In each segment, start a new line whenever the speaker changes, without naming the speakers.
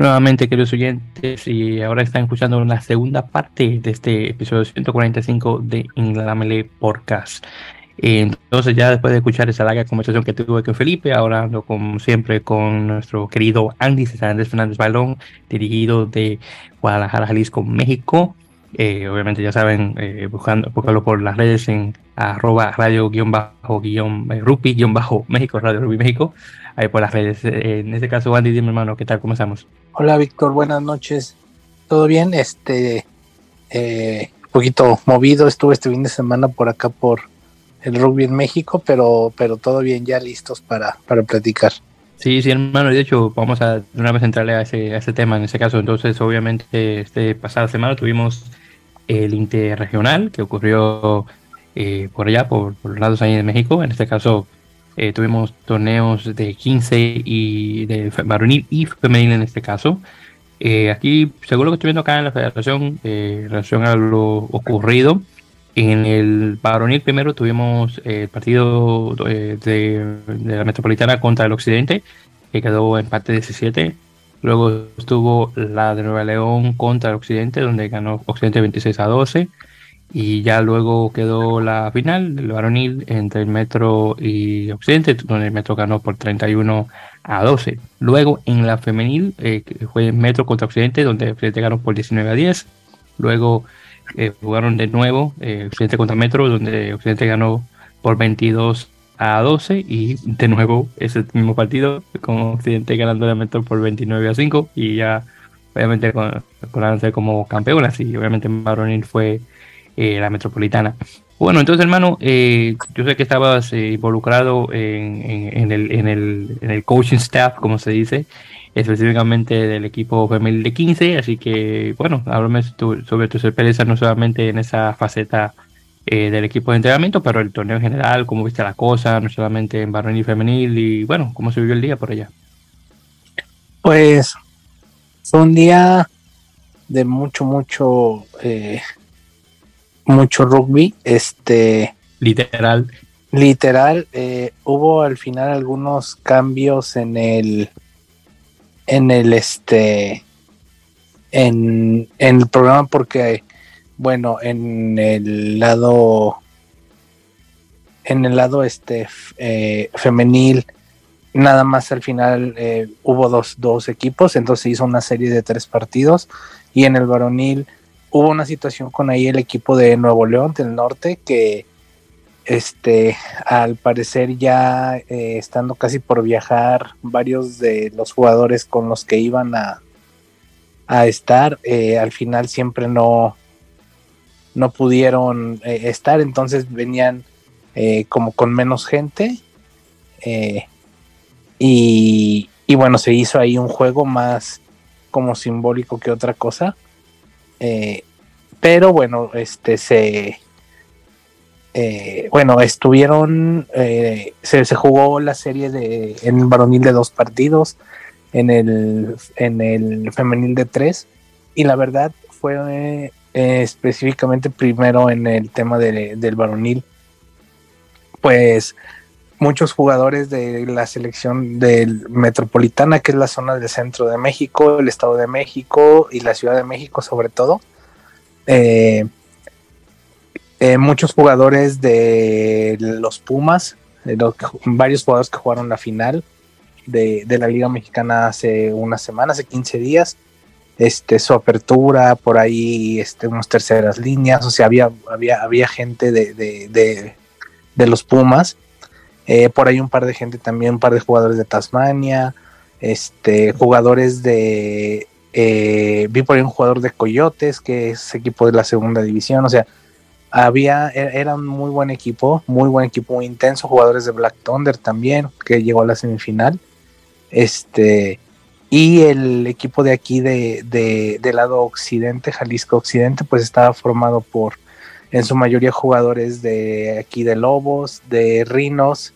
nuevamente, queridos oyentes, y ahora están escuchando la segunda parte de este episodio 145 de Inglamele Podcast. Entonces, ya después de escuchar esa larga conversación que tuve con Felipe, ahora ando como siempre con nuestro querido Andy Andrés Fernández Balón, dirigido de Guadalajara, Jalisco, México. Eh, obviamente ya saben, eh, buscando, por las redes en arroba radio guion bajo guion eh, rupi guion bajo México, Radio Rupi México, ahí por las redes. en este caso, Andy, dime hermano, ¿qué tal? ¿Cómo estamos?
Hola Víctor, buenas noches. ¿Todo bien? Este, un poquito movido, estuve este fin de semana por acá por el rugby en México, pero, pero todo bien, ya listos para, para platicar.
Sí, sí, hermano, de hecho, vamos a una vez entrarle a ese, a ese tema en ese caso. Entonces, obviamente, este pasada semana tuvimos el interregional que ocurrió eh, por allá, por, por, los lados ahí de México. En este caso, eh, tuvimos torneos de 15 y de varonil y femenil en este caso. Eh, aquí, según lo que estoy viendo acá en la federación, en relación a lo ocurrido, en el varonil primero tuvimos el partido de, de, la Metropolitana contra el Occidente, que quedó empate 17. Luego estuvo la de Nueva León contra el Occidente, donde ganó Occidente 26 a 12. Y ya luego quedó la final del varonil entre el Metro y Occidente, donde el Metro ganó por 31 a 12. Luego en la femenil eh, fue Metro contra Occidente, donde Occidente ganó por 19 a 10. Luego eh, jugaron de nuevo eh, Occidente contra Metro, donde Occidente ganó por 22 a 12 y de nuevo ese mismo partido con Occidente ganando de Metro por 29 a 5 y ya obviamente con, con como campeonas y obviamente Maronil fue eh, la metropolitana. Bueno, entonces hermano, yo sé que estabas involucrado en, el, en, el, en el coaching staff, como se dice, específicamente del equipo femenil de 15, así que bueno, háblame sobre tus experiencias no solamente en esa faceta eh, del equipo de entrenamiento, pero el torneo en general, cómo viste la cosa, no solamente en varonil y femenil, y bueno, cómo se vivió el día por allá.
Pues fue un día de mucho, mucho, eh, mucho rugby, este...
Literal.
Literal, eh, hubo al final algunos cambios en el en el este en, el programa porque bueno en el lado en el lado este eh, femenil nada más al final eh, hubo dos, dos equipos entonces hizo una serie de tres partidos y en el varonil hubo una situación con ahí el equipo de Nuevo León del norte que este, al parecer ya eh, estando casi por viajar, varios de los jugadores con los que iban a, a estar, eh, al final siempre no, no pudieron eh, estar, entonces venían como con menos gente. Y, y, bueno, se hizo ahí un juego más como simbólico que otra cosa. Pero bueno, este se eh, bueno, estuvieron, eh, se, jugó la serie de, en el varonil de dos partidos, en el, en el femenil de tres, y la verdad fue eh, específicamente primero en el tema del varonil, pues muchos jugadores de la selección del Metropolitana, que es la zona del centro de México, el Estado de México y la Ciudad de México sobre todo, eh, eh, muchos jugadores de los Pumas, varios jugadores que jugaron la final de, la Liga Mexicana hace unas semanas, hace 15 días. Este, su apertura, por ahí este, unas terceras líneas, o sea, había, había, había gente de, los Pumas, eh, por ahí un par de gente también, un par de jugadores de Tasmania, este, jugadores de, eh, vi por ahí un jugador de Coyotes, que es equipo de la segunda división, o sea, había, e-, era un muy buen equipo, muy buen equipo, muy intenso, jugadores de Black Thunder también, que llegó a la semifinal. Este, y el equipo de aquí de, de, lado occidente, Jalisco Occidente, pues estaba formado por en su mayoría jugadores de aquí de Lobos, de Rinos,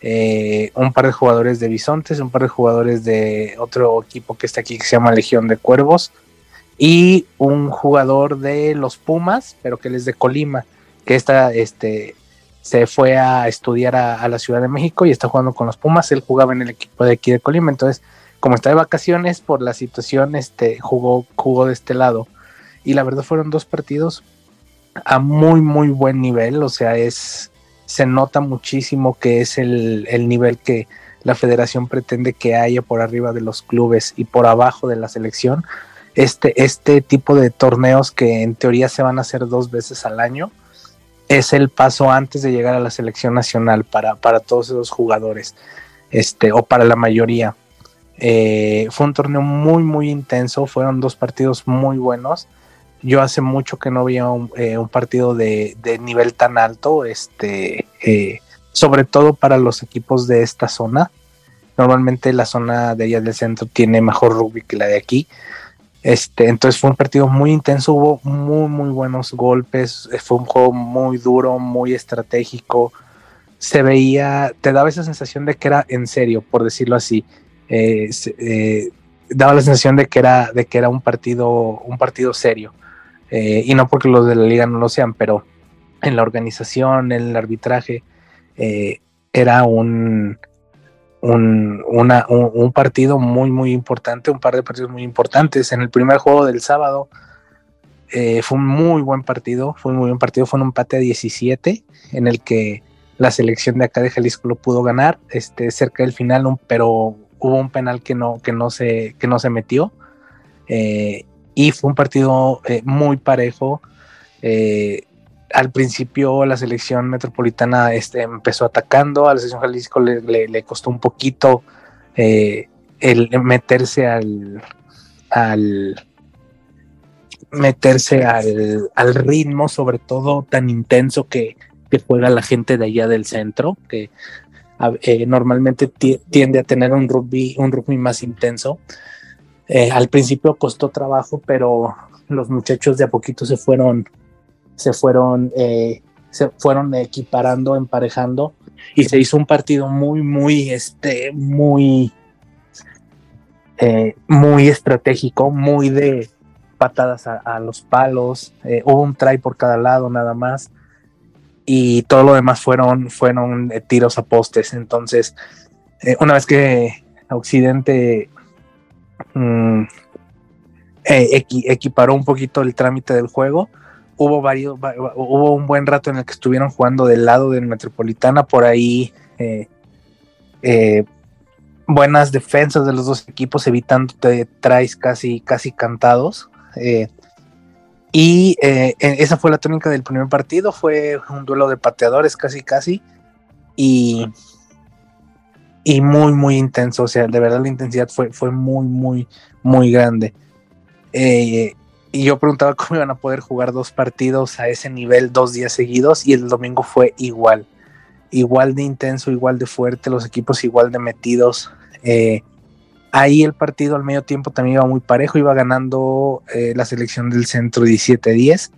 eh, un par de jugadores de Bisontes, un par de jugadores de otro equipo que está aquí que se llama Legión de Cuervos, y un jugador de los Pumas, pero que él es de Colima, que está, este, se fue a estudiar a, la Ciudad de México y está jugando con los Pumas. Él jugaba en el equipo de aquí de Colima, entonces como está de vacaciones por la situación, este, jugó, jugó de este lado. Y la verdad fueron dos partidos a muy, muy buen nivel. O sea, es, se nota muchísimo que es el, el nivel que la federación pretende que haya por arriba de los clubes y por abajo de la selección. Este, este tipo de torneos que en teoría se van a hacer dos veces al año es el paso antes de llegar a la selección nacional para, para todos esos jugadores, este, o para la mayoría. Eh, fue un torneo muy, muy intenso, fueron dos partidos muy buenos. Yo hace mucho que no veía un, eh, partido de, nivel tan alto, este, eh, sobre todo para los equipos de esta zona. Normalmente la zona de allá del centro tiene mejor rugby que la de aquí. Este, entonces fue un partido muy intenso, hubo muy, muy buenos golpes, fue un juego muy duro, muy estratégico. Se veía, te daba esa sensación de que era en serio, por decirlo así eh, eh, daba la sensación de que era, de que era un partido, un partido serio. Eh, y no porque los de la liga no lo sean, pero en la organización, en el arbitraje, era un, un, un, partido muy, muy importante, un par de partidos muy importantes. En el primer juego del sábado fue un muy buen partido, fue un muy buen partido, fue un empate a 17 en el que la selección de acá de Jalisco lo pudo ganar, este, cerca del final, pero hubo un penal que no, que no, se, que no se metió. Eh, y fue un partido eh, muy parejo. Eh, al principio la selección metropolitana este, empezó atacando, a la selección Jalisco le, costó un poquito el meterse al, al meterse al, al, ritmo, sobre todo tan intenso que, juega la gente de allá del centro, que eh, normalmente tiende a tener un rugby, un rugby más intenso. Eh, al principio costó trabajo, pero los muchachos de a poquito se fueron, se fueron, eh, se fueron equiparando, emparejando y se hizo un partido muy, muy, este, muy, muy estratégico, muy de patadas a, los palos. hubo un try por cada lado nada más y todo lo demás fueron, fueron eh, tiros a postes. Entonces, eh, una vez que Occidente mm, eh, equiparó un poquito el trámite del juego, hubo varios, hubo un buen rato en el que estuvieron jugando del lado del Metropolitana, por ahí buenas defensas de los dos equipos, evitando traes casi, casi cantados. Y eh, esa fue la tónica del primer partido, fue un duelo de pateadores casi casi y, y muy muy intenso, o sea, de verdad la intensidad fue, fue muy muy muy grande. Eh, y yo preguntaba cómo iban a poder jugar dos partidos a ese nivel dos días seguidos y el domingo fue igual, igual de intenso, igual de fuerte, los equipos igual de metidos. Eh, Ahí el partido al medio tiempo también iba muy parejo, iba ganando eh, la selección del centro 17-10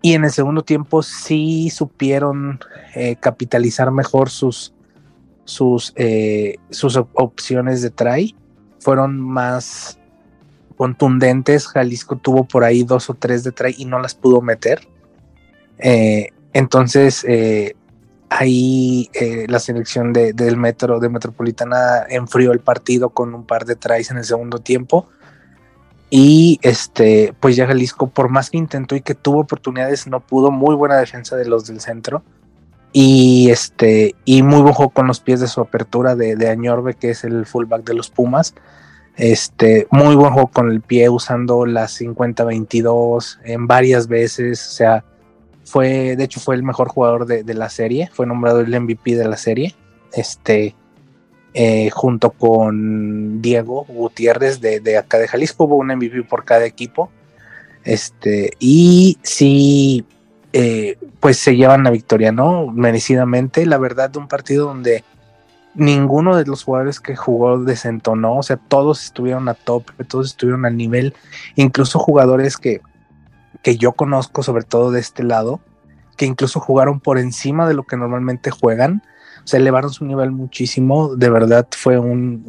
y en el segundo tiempo sí supieron eh, capitalizar mejor sus, sus, eh, sus opciones de try, fueron más contundentes, Jalisco tuvo por ahí dos o tres de try y no las pudo meter. entonces ahí eh, la selección del Metro, de Metropolitana, enfrió el partido con un par de tries en el segundo tiempo. Y este, pues ya Jalisco, por más que intentó y que tuvo oportunidades, no pudo. Muy buena defensa de los del centro. Y este, y muy buen con los pies de su apertura de, de Añorbe, que es el fullback de los Pumas. Este, muy buen con el pie, usando las 50-22 en varias veces. O sea, fue, de hecho, fue el mejor jugador de, la serie, fue nombrado el MVP de la serie, este, eh, junto con Diego Gutiérrez de, acá de Jalisco, hubo un MVP por cada equipo, este, y sí, eh, pues se llevan la victoria, ¿no? Merecidamente, la verdad, de un partido donde ninguno de los jugadores que jugó desentonó, o sea, todos estuvieron a top, todos estuvieron al nivel, incluso jugadores que que yo conozco, sobre todo de este lado, que incluso jugaron por encima de lo que normalmente juegan. O sea, elevaron su nivel muchísimo. De verdad fue un,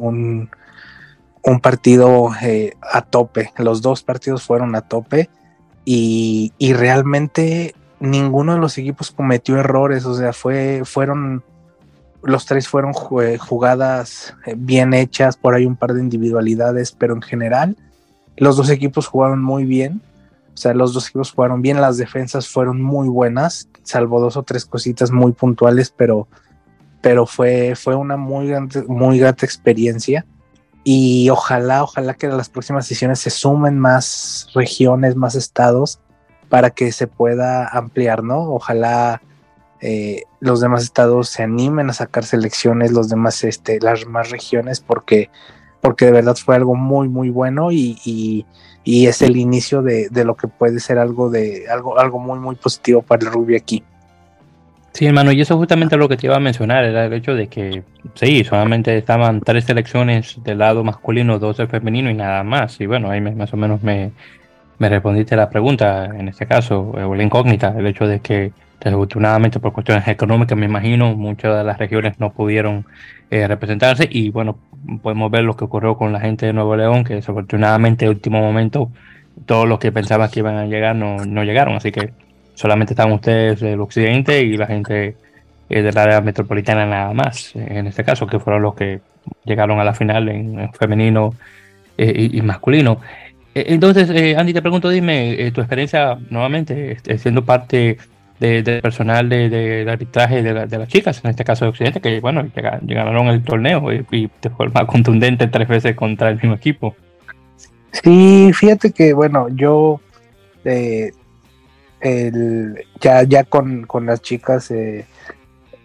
un, partido eh, a tope. Los dos partidos fueron a tope y, realmente ninguno de los equipos cometió errores. O sea, fue, fueron los tres fueron jugadas eh, bien hechas, por ahí un par de individualidades, pero en general los dos equipos jugaron muy bien. O sea, los dos equipos jugaron bien, las defensas fueron muy buenas, salvo dos o tres cositas muy puntuales, pero, pero fue, fue una muy, muy grata experiencia. Y ojalá, ojalá que en las próximas sesiones se sumen más regiones, más estados, para que se pueda ampliar, ¿no? Ojalá eh, los demás estados se animen a sacar selecciones, los demás, este, las más regiones, porque, porque de verdad fue algo muy, muy bueno y, es el inicio de, lo que puede ser algo de algo, algo muy, muy positivo para el rugby aquí.
Sí, hermano, y eso justamente lo que te iba a mencionar, era el hecho de que sí, solamente estaban tres selecciones del lado masculino, dos del femenino y nada más. Y bueno, ahí más o menos me, me respondiste la pregunta, en este caso, o la incógnita, el hecho de que Desafortunadamente por cuestiones económicas, me imagino, muchas de las regiones no pudieron eh, representarse y bueno, podemos ver lo que ocurrió con la gente de Nuevo León, que desafortunadamente en último momento todos los que pensaban que iban a llegar no, llegaron, así que solamente están ustedes del occidente y la gente eh, del área metropolitana nada más, en este caso, que fueron los que llegaron a la final en, femenino eh, y, masculino. Entonces, Andy, te pregunto, dime, tu experiencia nuevamente, siendo parte de, personal de, de, arbitraje de, de, las chicas, en este caso de Occidente, que bueno, llegaron el torneo y, y, de forma contundente tres veces contra el mismo equipo.
Sí, fíjate que bueno, yo eh, ya, ya con, con las chicas eh,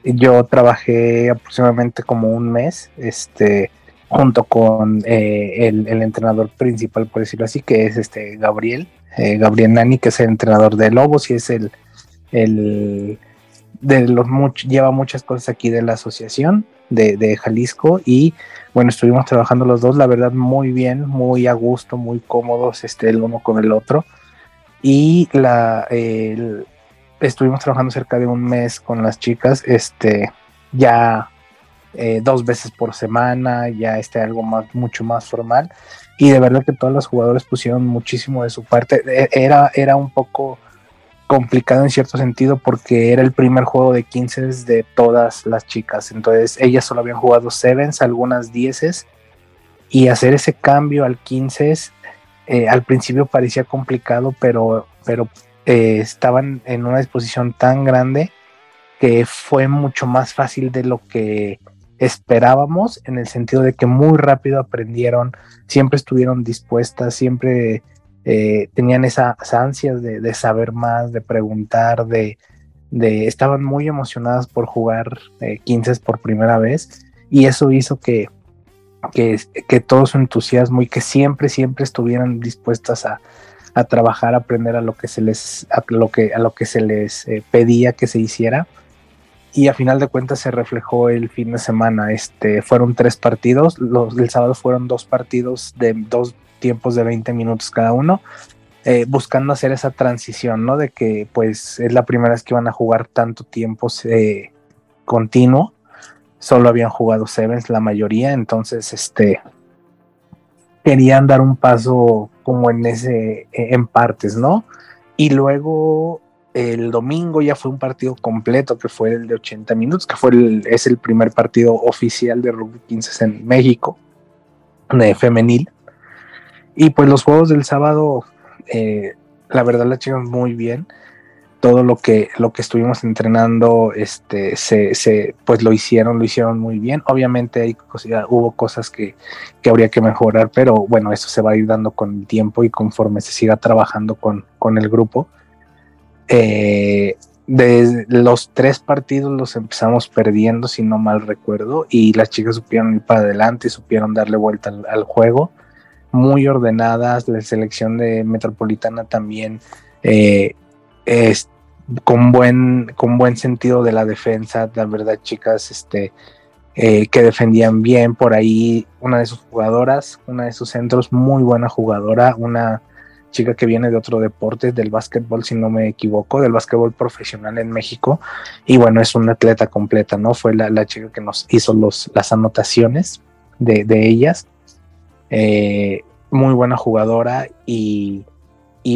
yo trabajé aproximadamente como un mes, este junto con eh, el, el, entrenador principal, por decirlo así, que es este Gabriel, Gabriel Nani, que es el entrenador de Lobos y es el, el de los lleva muchas cosas aquí de la asociación de, Jalisco y bueno, estuvimos trabajando los dos, la verdad, muy bien, muy a gusto, muy cómodos este, el uno con el otro. Y la, estuvimos trabajando cerca de un mes con las chicas, este, ya eh, dos veces por semana, ya este, algo más, mucho más formal. Y de verdad que todos los jugadores pusieron muchísimo de su parte. E, era, era un poco complicado en cierto sentido porque era el primer juego de 15 de todas las chicas. Entonces ellas solo habían jugado sevens, algunas 10 y hacer ese cambio al 15 eh, al principio parecía complicado, pero, pero eh, estaban en una disposición tan grande que fue mucho más fácil de lo que esperábamos en el sentido de que muy rápido aprendieron, siempre estuvieron dispuestas, siempre eh, tenían esas ansias de, saber más, de preguntar, de, estaban muy emocionadas por jugar eh, 15 por primera vez y eso hizo que, que, todo su entusiasmo y que siempre, siempre estuvieran dispuestas a, trabajar, a aprender a lo que se les, a lo que, a lo que se les eh, pedía que se hiciera. Y a final de cuentas se reflejó el fin de semana. Este, fueron tres partidos. Los sábado fueron dos partidos de dos tiempos de 20 minutos cada uno, eh, buscando hacer esa transición, ¿no? De que pues es la primera vez que van a jugar tanto tiempo eh, continuo, solo habían jugado sevens la mayoría, entonces este querían dar un paso como en ese en partes, ¿no? Y luego el domingo ya fue un partido completo que fue el de 80 minutos, que fue el, es el primer partido oficial de rugby 15 en México, de femenil. Y pues los juegos del sábado, eh, la verdad la chicas muy bien. Todo lo que, lo que estuvimos entrenando, este, se, se, pues lo hicieron, lo hicieron muy bien. Obviamente hay hubo cosas que, que, habría que mejorar, pero bueno, eso se va a ir dando con el tiempo y conforme se siga trabajando con, con el grupo. Eh, de los tres partidos los empezamos perdiendo, si no mal recuerdo, y las chicas supieron ir para adelante, supieron darle vuelta al juego. Muy ordenadas, la selección de Metropolitana también eh, es con buen, con buen sentido de la defensa, la verdad chicas, este, eh, que defendían bien por ahí, una de sus jugadoras, una de sus centros, muy buena jugadora, una chica que viene de otro deporte, del básquetbol, si no me equivoco, del básquetbol profesional en México. Y bueno, es una atleta completa, ¿no? Fue la, chica que nos hizo los, las anotaciones de, de ellas. Eh, muy buena jugadora y,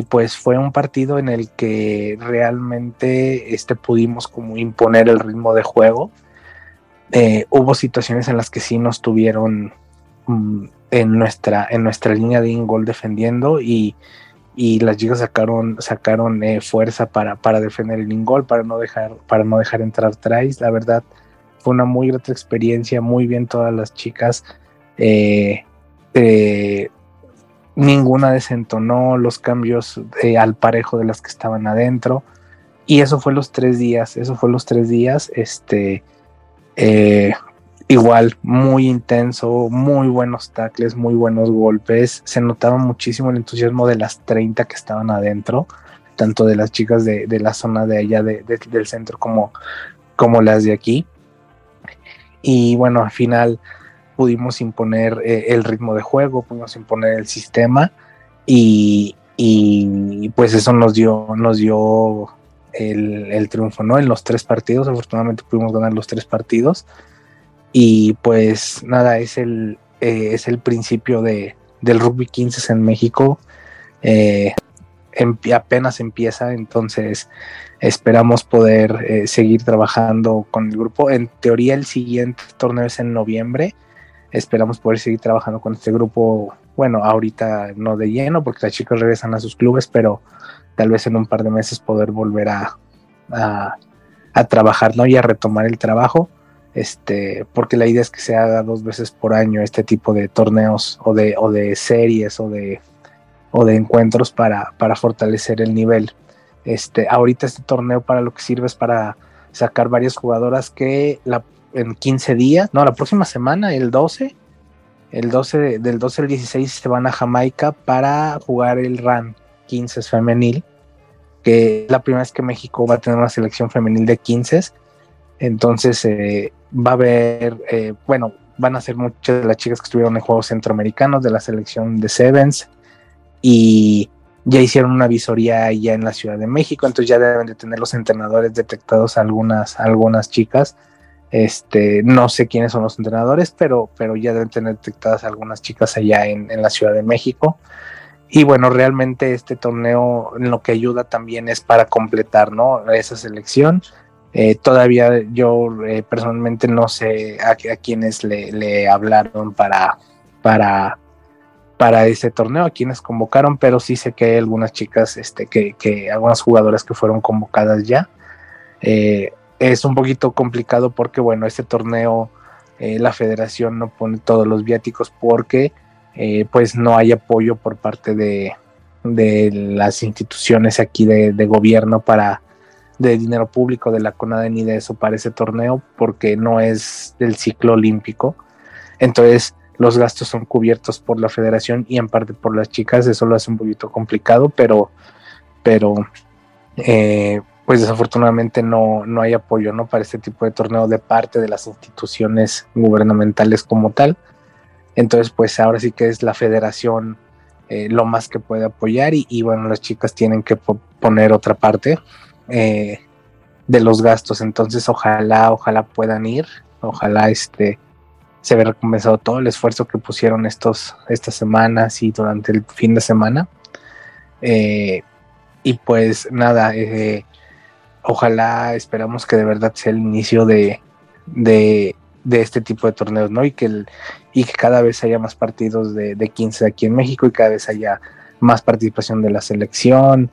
pues fue un partido en el que realmente este, pudimos como imponer el ritmo de juego. eh, hubo situaciones en las que sí nos tuvieron mm, en, nuestra, en nuestra línea de ingol defendiendo y, y las chicas sacaron, sacaron eh, fuerza para, para defender el ingol, para no dejar, para no dejar entrar tries. La verdad, fue una muy grata experiencia, muy bien todas las chicas. Eh, ninguna desentonó los cambios al parejo de las que estaban adentro. Y eso fue los tres días, eso fue los tres días. Este, eh, igual, muy intenso, muy buenos tackles, muy buenos golpes. Se notaba muchísimo el entusiasmo de las 30 que estaban adentro, tanto de las chicas de, la zona de allá del centro como, como las de aquí. Y bueno, al final pudimos imponer eh, el ritmo de juego, pudimos imponer el sistema y, y pues eso nos dio, nos dio el, triunfo, ¿no? En los tres partidos, afortunadamente pudimos ganar los tres partidos. Y pues nada, es el, eh, es el principio de, del rugby 15 en México. Eh, apenas empieza, entonces esperamos poder eh, seguir trabajando con el grupo. En teoría el siguiente torneo es en noviembre. Esperamos poder seguir trabajando con este grupo. Bueno, ahorita no de lleno porque las chicas regresan a sus clubes, pero tal vez en un par de meses poder volver a, a, trabajar, ¿no? Y a retomar el trabajo, este, porque la idea es que se haga dos veces por año este tipo de torneos o de, o de series o de, o de encuentros para, para fortalecer el nivel. Este, ahorita este torneo para lo que sirve es para sacar varias jugadoras que en 15 días, no, la próxima semana, el 12, el 12 del 12 al 16 se van a Jamaica para jugar el RAN 15 femenil, que es la primera vez que México va a tener una selección femenil de 15. Entonces eh, va a haber, eh, bueno, van a ser muchas de las chicas que estuvieron en Juegos Centroamericanos de la selección de Sevens y ya hicieron una visoría ya en la Ciudad de México, entonces ya deben de tener los entrenadores detectados algunas, algunas chicas. Este, no sé quiénes son los entrenadores, pero, pero ya deben tener detectadas algunas chicas allá en, en la Ciudad de México. Y bueno, realmente este torneo lo que ayuda también es para completar ¿no? esa selección. Eh, todavía yo eh, personalmente no sé a, a quienes le, hablaron para, para, para ese torneo, a quienes convocaron, pero sí sé que hay algunas chicas, este, que, que algunas jugadoras que fueron convocadas ya. Eh, es un poquito complicado porque, bueno, este torneo la federación no pone todos los viáticos porque pues no hay apoyo por parte de, las instituciones aquí de, gobierno para de dinero público de la CONADE ni de eso para ese torneo porque no es del ciclo olímpico. Entonces los gastos son cubiertos por la federación y en parte por las chicas, eso lo hace un poquito complicado, pero, pero eh, pues desafortunadamente no, no hay apoyo ¿no? para este tipo de torneo de parte de las instituciones gubernamentales como tal. Entonces, pues ahora sí que es la federación eh, lo más que puede apoyar y, bueno, las chicas tienen que poner otra parte eh, de los gastos. Entonces, ojalá, ojalá puedan ir, ojalá este se vea recompensado todo el esfuerzo que pusieron estos, estas semanas y durante el fin de semana. Eh, y pues nada, ojalá esperamos que de verdad sea el inicio de, de de este tipo de torneos, ¿no? Y que, el, y que cada vez haya más partidos de, de 15 aquí en México y cada vez haya más participación de la selección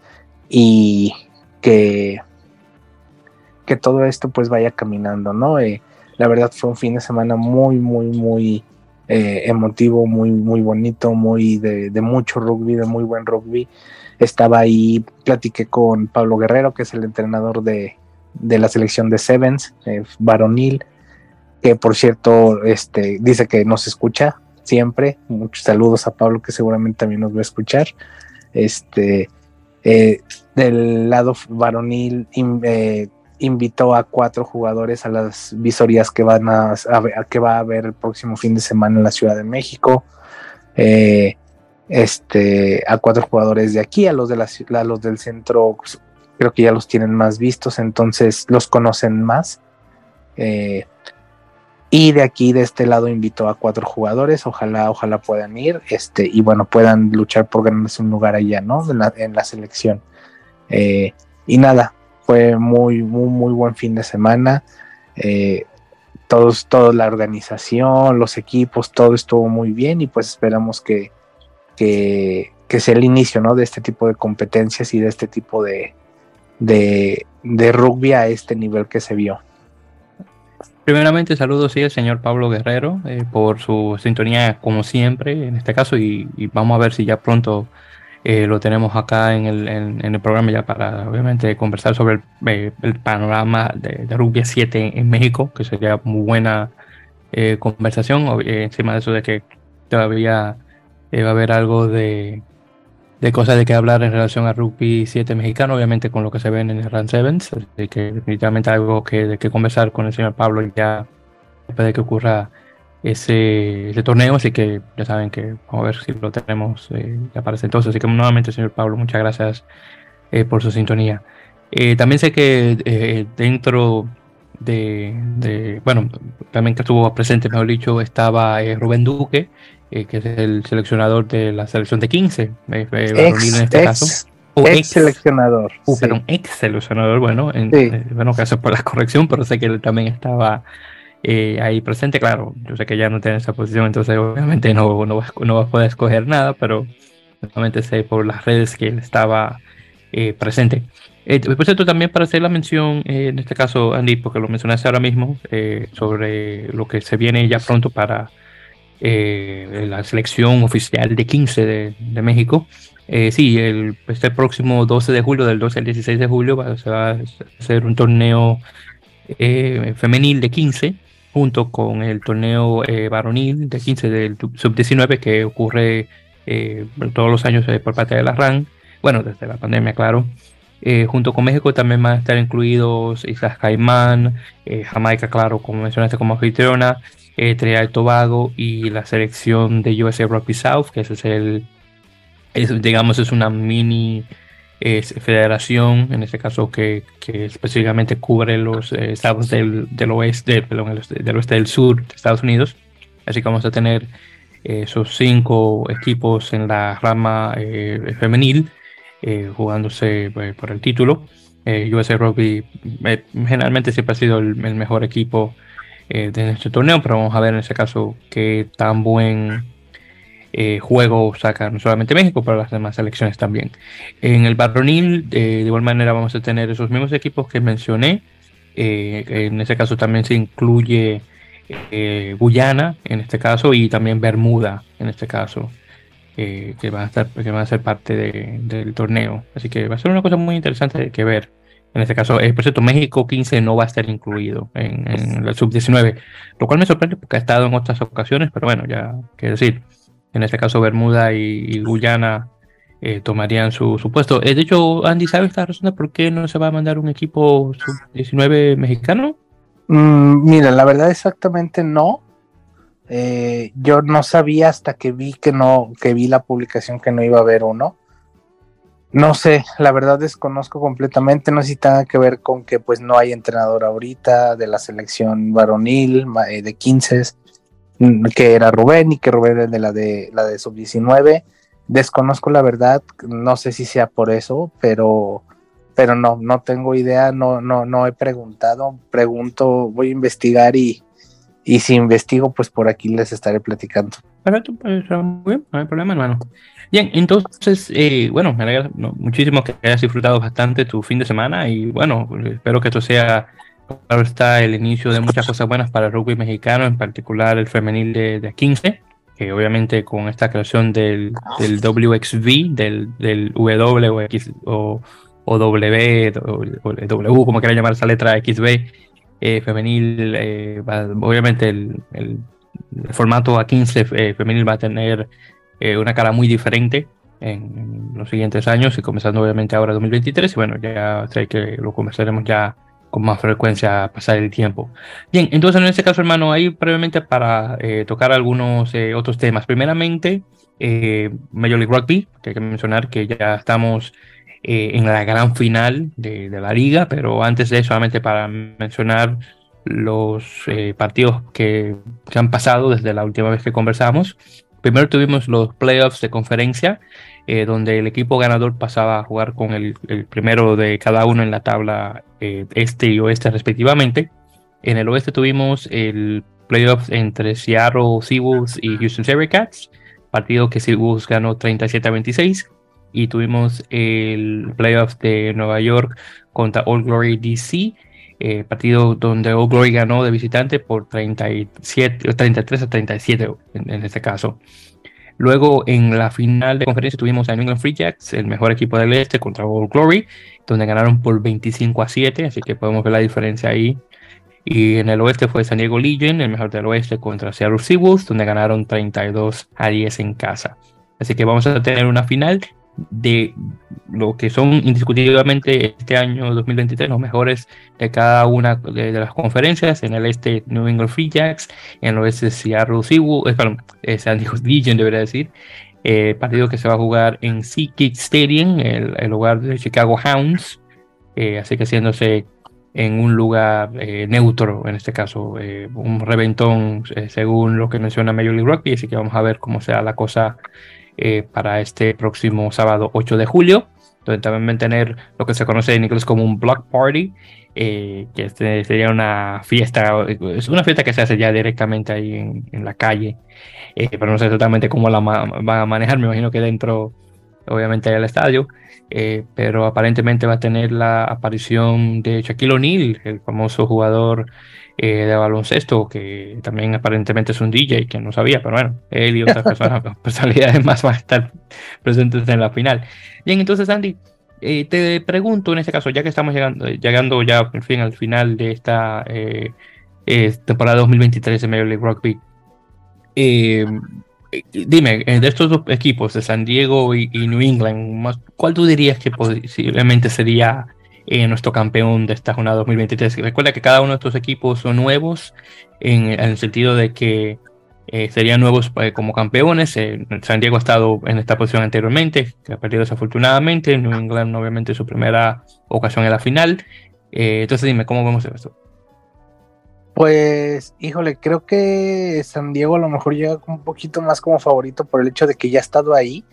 y que, que todo esto pues vaya caminando, ¿no? Eh, la verdad fue un fin de semana muy, muy, muy eh, emotivo, muy, muy bonito, muy de, mucho rugby, de muy buen rugby. Estaba ahí, platiqué con Pablo Guerrero, que es el entrenador de, de la selección de Sevens, eh, varonil que por cierto este, dice que nos escucha siempre. Muchos saludos a Pablo, que seguramente también nos va a escuchar. Este, eh, del lado varonil, eh, invitó a cuatro jugadores a las visorías que, van a, que va a haber el próximo fin de semana en la Ciudad de México. Eh, este, a cuatro jugadores de aquí, a los, de la, los del centro, creo que ya los tienen más vistos, entonces los conocen más. Y de aquí, de este lado, invito a cuatro jugadores. Ojalá, ojalá puedan ir. Este, y bueno, puedan luchar por ganarse un lugar allá, ¿no? En la, selección. Eh, y nada, fue muy, muy, muy buen fin de semana. Eh, todos, toda la organización, los equipos, todo estuvo muy bien y pues esperamos que, que, sea el inicio ¿no? de este tipo de competencias y de este tipo de, de rugby a este nivel que se vio.
Primeramente, saludos sí al señor Pablo Guerrero eh, por su sintonía, como siempre, en este caso, y, vamos a ver si ya pronto eh, lo tenemos acá en el, en, el, programa ya para, obviamente, conversar sobre el, eh, panorama de, rugby 7 en México, que sería muy buena conversación, encima de eso de que todavía va a haber algo de, de cosas de que hablar en relación a rugby 7 mexicano, obviamente con lo que se ven en el Run Sevens, así que definitivamente algo que, de que conversar con el señor Pablo ya después de que ocurra ese, torneo, así que ya saben que vamos a ver si lo tenemos eh, ya para ese entonces, así que nuevamente señor Pablo, muchas gracias eh, por su sintonía. Eh, también sé que dentro de, de, bueno, también que estuvo presente, mejor dicho, estaba Rubén Duque, eh, que es el seleccionador de la selección de 15, eh,
eh, ex, en este caso. ex, seleccionador.
Uh, Pero ex seleccionador, bueno, en, bueno, gracias por la corrección, pero sé que él también estaba ahí presente, claro, yo sé que ya no tiene esa posición, entonces obviamente no, no, no va a poder escoger nada, pero normalmente sé por las redes que él estaba presente. por cierto, también para hacer la mención, en este caso, Andy, porque lo mencionaste ahora mismo, sobre lo que se viene ya pronto para eh, la selección oficial de 15 de, México. Eh, sí, el, este próximo 12 de julio, del 12 al 16 de julio, va, se va a hacer un torneo eh, femenil de 15 junto con el torneo varonil de 15 del sub-19 que ocurre todos los años por parte de la RAN, bueno, desde la pandemia, claro. Junto con México también van a estar incluidos Islas Caimán, Jamaica, claro, como mencionaste como anfitriona, eh, Trinidad y Tobago y la selección de USA Rugby South, que ese es el, digamos, es una mini federación, en este caso que, específicamente cubre los eh, estados del, oeste, perdón, del oeste del sur de Estados Unidos. Así que vamos a tener eh, esos cinco equipos en la rama eh, jugándose por el título. USA Rugby generalmente siempre ha sido el mejor equipo eh, de este torneo, pero vamos a ver en ese caso qué tan buen eh, juego saca no solamente México, pero las demás selecciones también. En el barronil, de igual manera, vamos a tener esos mismos equipos que mencioné. Eh, en ese caso también se incluye Guyana, en este caso, y también Bermuda, en este caso. Que, van a estar, que van a ser parte del torneo. Así que va a ser una cosa muy interesante que ver. En este caso, eh, por cierto, México 15 no va a estar incluido en, el sub-19, lo cual me sorprende porque ha estado en otras ocasiones, pero bueno, ya quiero decir, en este caso Bermuda y, Guyana eh, tomarían su, puesto. Eh, de hecho, Andy, ¿sabes la razón de por qué no se va a mandar un equipo sub-19 mexicano?
Mm, mira, la verdad exactamente no. Yo no sabía hasta que vi que no, que vi la publicación que no iba a haber uno. No sé, la verdad desconozco completamente, no sé si tenga que ver con que pues no hay entrenador ahorita de la selección varonil eh, de 15, mm, que era Rubén y que Rubén es de la de la de sub-19. Desconozco la verdad, no sé si sea por eso, pero pero no, no tengo idea, no, no, no he preguntado, pregunto, voy a investigar y, y si investigo, pues por aquí les estaré platicando.
Perfecto, pues muy bien, no hay problema, hermano. Bien, entonces, eh, bueno, me alegra muchísimo que hayas disfrutado bastante tu fin de semana y bueno, espero que esto sea, claro está, el inicio de muchas cosas buenas para el rugby mexicano, en particular el femenil de, de 15, que obviamente con esta creación del, del WXV, del, del W o, o, o W, o, W, como quiera llamar esa letra XB, eh, femenil, eh, obviamente el, el, formato A15 femenil va a tener eh, una cara muy diferente en, los siguientes años y comenzando obviamente ahora 2023 y bueno, ya sé que lo conversaremos ya con más frecuencia a pasar el tiempo. Bien, entonces en este caso hermano, ahí brevemente para eh, tocar algunos eh, otros temas. Primeramente, Major League Rugby, que hay que mencionar que ya estamos en la gran final de, de, la liga, pero antes de eso, solamente para mencionar los partidos que, que han pasado desde la última vez que conversamos. Primero tuvimos los playoffs de conferencia, eh, donde el equipo ganador pasaba a jugar con el, primero de cada uno en la tabla eh, este y oeste respectivamente. En el oeste tuvimos el playoffs entre Seattle Seawolves y Houston Cats, partido que Seawolves ganó 37 a 26. Y tuvimos el playoffs de Nueva York contra All Glory DC, eh, partido donde All Glory ganó de visitante por 37, 33 a 37 en, en este caso. Luego en la final de conferencia tuvimos a New England Free Jacks, el mejor equipo del este contra All Glory, donde ganaron por 25 a 7, así que podemos ver la diferencia ahí y en el oeste fue San Diego Legion, el mejor del oeste, contra Seattle Seawolves, donde ganaron 32 a 10 en casa. Así que vamos a tener una final de lo que son indiscutiblemente este año 2023 los mejores de cada una de, las conferencias. En el este, New England Free Jacks, en el oeste, Seattle Seawolves, eh, perdón, eh, San Diego Legion, debería decir. Eh, partido que se va a jugar en SeaKick Stadium, el, el, lugar de Chicago Hounds. así que haciéndose en un lugar neutro, en este caso, un reventón según lo que menciona Major League Rugby, así que vamos a ver cómo sea la cosa para este próximo sábado 8 de julio, donde también tener lo que se conoce en inglés como un block party, que este sería una fiesta, es una fiesta que se hace ya directamente ahí en, la calle, pero no sé exactamente cómo la van a manejar, me imagino que dentro, obviamente, hay el estadio. Eh, pero aparentemente va a tener la aparición de Shaquille O'Neal, el famoso jugador eh, de baloncesto, que también aparentemente es un DJ, que no sabía, pero bueno, él y otras personas, personalidades más van a estar presentes en la final. Bien, entonces Andy, eh, te pregunto en este caso, ya que estamos llegando, llegando ya al fin al final de esta temporada 2023 de Major League Rugby, dime, eh, de estos dos equipos, de San Diego y, New England, ¿cuál tú dirías que posiblemente sería eh, nuestro campeón de esta jornada 2023? Recuerda que cada uno de estos equipos son nuevos en, el sentido de que eh, serían nuevos como campeones. San Diego ha estado en esta posición anteriormente, que ha perdido desafortunadamente. New England, obviamente, su primera ocasión en la final. entonces, dime, ¿cómo vemos esto?
Pues, híjole, creo que San Diego a lo mejor llega un poquito más como favorito por el hecho de que ya ha estado ahí,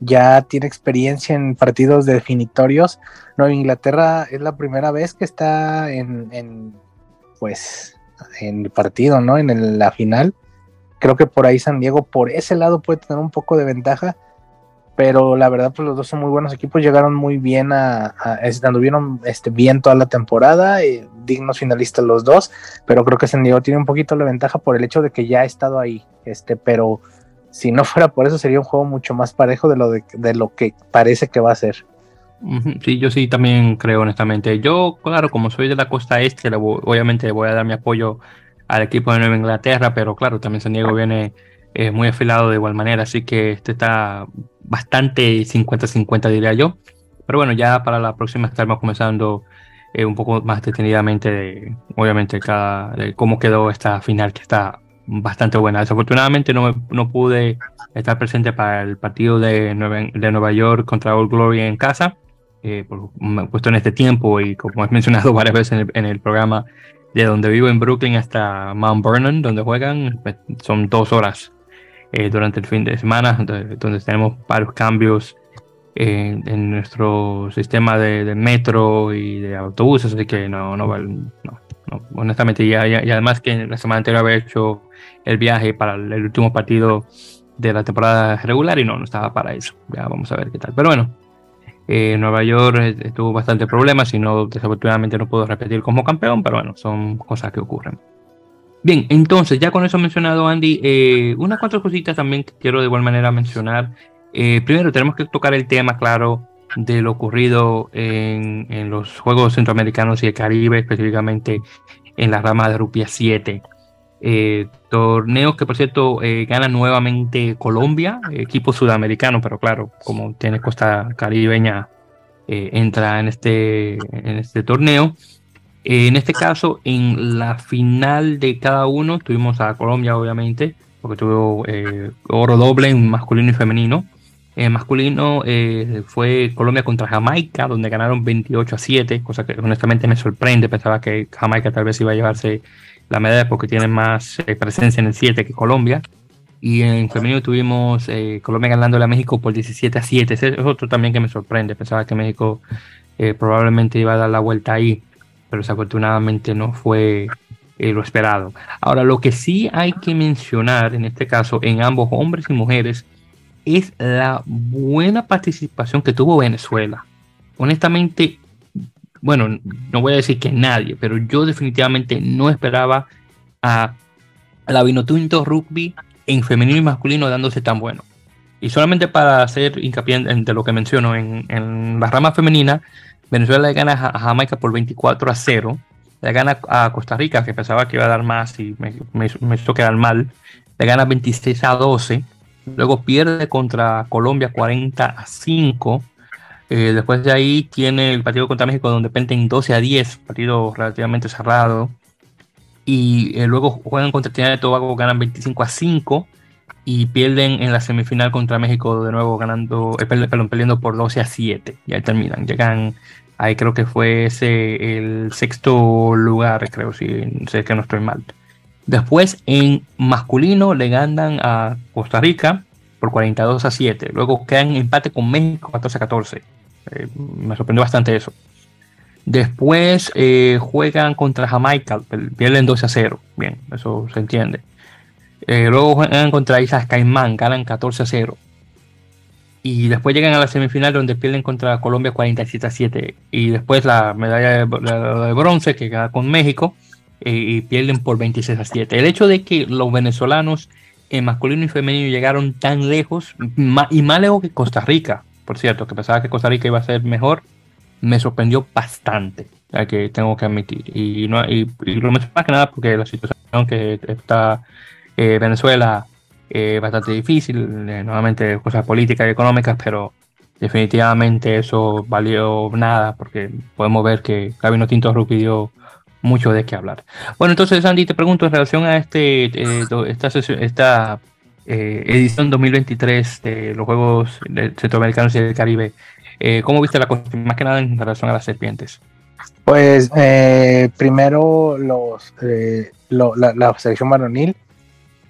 ya tiene experiencia en partidos definitorios. Nueva Inglaterra es la primera vez que está en, pues, en el partido, ¿no? En la final. Creo que por ahí San Diego, por ese lado, puede tener un poco de ventaja pero la verdad pues los dos son muy buenos equipos, llegaron muy bien a, anduvieron este, bien toda la temporada, eh, dignos finalistas los dos, pero creo que San Diego tiene un poquito la ventaja por el hecho de que ya ha estado ahí, este, pero si no fuera por eso sería un juego mucho más parejo de lo, de, lo que parece que va a ser.
Sí, yo sí también creo honestamente. Yo, claro, como soy de la costa este, obviamente voy a dar mi apoyo al equipo de Nueva Inglaterra, pero claro, también San Diego viene eh, muy afilado de igual manera, así que este está bastante 50-50 diría yo. Pero bueno, ya para la próxima estaremos comenzando eh, un poco más detenidamente, de, obviamente, cada, de cómo quedó esta final que está bastante buena. Desafortunadamente no, no pude estar presente para el partido de Nueva, de Nueva York contra Old Glory en casa, eh, por en este tiempo y como he mencionado varias veces en el, en el programa, de donde vivo en Brooklyn hasta Mount Vernon, donde juegan, pues, son dos horas eh, durante el fin de semana, donde, tenemos varios cambios en nuestro sistema de, metro y de autobuses, así que no, no, no, honestamente, y, además que la semana anterior había hecho el viaje para el, último partido de la temporada regular y no, no estaba para eso. Ya vamos a ver qué tal. Pero bueno, eh, Nueva York tuvo bastante problemas y no, desafortunadamente no pudo repetir como campeón, pero bueno, son cosas que ocurren. Bien, entonces, ya con eso mencionado, Andy, eh, unas cuatro cositas también que quiero de igual manera mencionar. Eh, primero, tenemos que tocar el tema, claro, de lo ocurrido en, los Juegos Centroamericanos y el Caribe, específicamente en la rama de Rupia 7. Eh, torneos que, por cierto, gana nuevamente Colombia, equipo sudamericano, pero claro, como tiene costa caribeña, entra en este, en este torneo. En este caso, en la final de cada uno, tuvimos a Colombia, obviamente, porque tuvo eh, oro doble en masculino y femenino. En masculino eh, fue Colombia contra Jamaica, donde ganaron 28 a 7, cosa que honestamente me sorprende. Pensaba que Jamaica tal vez iba a llevarse la medalla porque tiene más eh, presencia en el 7 que Colombia. Y en femenino tuvimos Colombia ganándole a México por 17 a 7. Ese es otro también que me sorprende. Pensaba que México probablemente iba a dar la vuelta ahí pero desafortunadamente no fue eh, lo esperado. Ahora, lo que sí hay que mencionar en este caso, en ambos hombres y mujeres, es la buena participación que tuvo Venezuela. Honestamente, bueno, no voy a decir que nadie, pero yo definitivamente no esperaba a la Vinotinto Rugby en femenino y masculino dándose tan bueno. Y solamente para hacer hincapié en, lo que menciono, en, en, la rama femenina, Venezuela le gana a Jamaica por 24 a 0 le gana a Costa Rica, que pensaba que iba a dar más y me, me, hizo quedar mal, le gana 26 a 12, luego pierde contra Colombia 40 a 5, eh, después de ahí tiene el partido contra México donde penden 12 a 10, partido relativamente cerrado, y eh, luego juegan contra Trinidad y Tobago, ganan 25 a 5, y pierden en la semifinal contra México de nuevo ganando, eh, perdón, perdiendo por 12 a 7, y ahí terminan, llegan Ahí creo que fue ese el sexto lugar, creo, si sé que no estoy mal. Después en masculino le ganan a Costa Rica por 42 a 7. Luego quedan empate con México 14 a 14. Eh, me sorprendió bastante eso. Después eh, juegan contra Jamaica, pierden 12 a 0. Bien, eso se entiende. Eh, luego juegan contra Islas Caimán, ganan 14 a 0 y después llegan a la semifinal donde pierden contra Colombia 47 a 7 y después la medalla de, bronce que queda con México y pierden por 26 a 7. El hecho de que los venezolanos en masculino y femenino llegaron tan lejos y más lejos que Costa Rica, por cierto, que pensaba que Costa Rica iba a ser mejor, me sorprendió bastante, que tengo que admitir. Y, no, y, lo más que nada porque la situación que está eh, Venezuela eh, bastante difícil, eh, nuevamente cosas políticas y económicas, pero definitivamente eso valió nada porque podemos ver que Gabino Tinto dio mucho de qué hablar. Bueno, entonces Andy, te pregunto en relación a este eh, esta, esta edición 2023 de los Juegos Centroamericanos y del Caribe, ¿cómo viste la cosa? Más que nada en relación a las serpientes.
Pues primero los la, selección varonil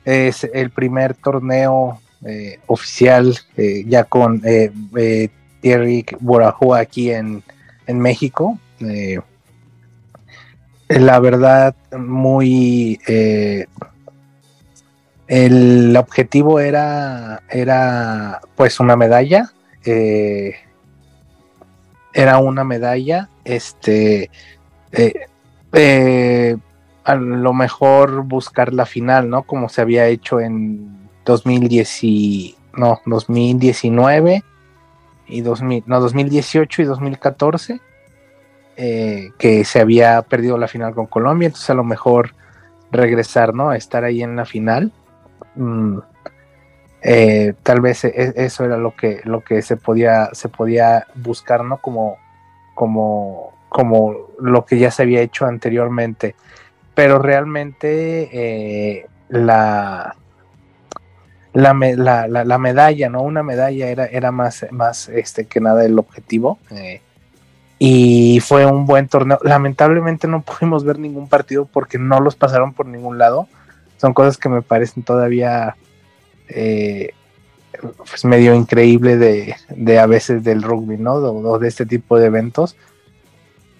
es el primer torneo eh, oficial eh, ya con eh, Thierry Borajó aquí en, México. la verdad, muy... el objetivo era, era pues una medalla. era una medalla. Este a lo mejor buscar la final, ¿no? Como se había hecho en 2010 no, 2019 y 2000, no, 2018 y 2014, eh, que se había perdido la final con Colombia, entonces a lo mejor regresar, ¿no? A estar ahí en la final. Mm, eh, tal vez e, e, eso era lo que, lo que se podía, se podía buscar, ¿no? Como, como, como lo que ya se había hecho anteriormente pero realmente eh, la, la, la, medalla, ¿no? Una medalla era, era más, más este, que nada el objetivo. Eh, y fue un buen torneo. Lamentablemente no pudimos ver ningún partido porque no los pasaron por ningún lado. Son cosas que me parecen todavía eh, pues medio increíble de, a veces del rugby, ¿no? o de este tipo de eventos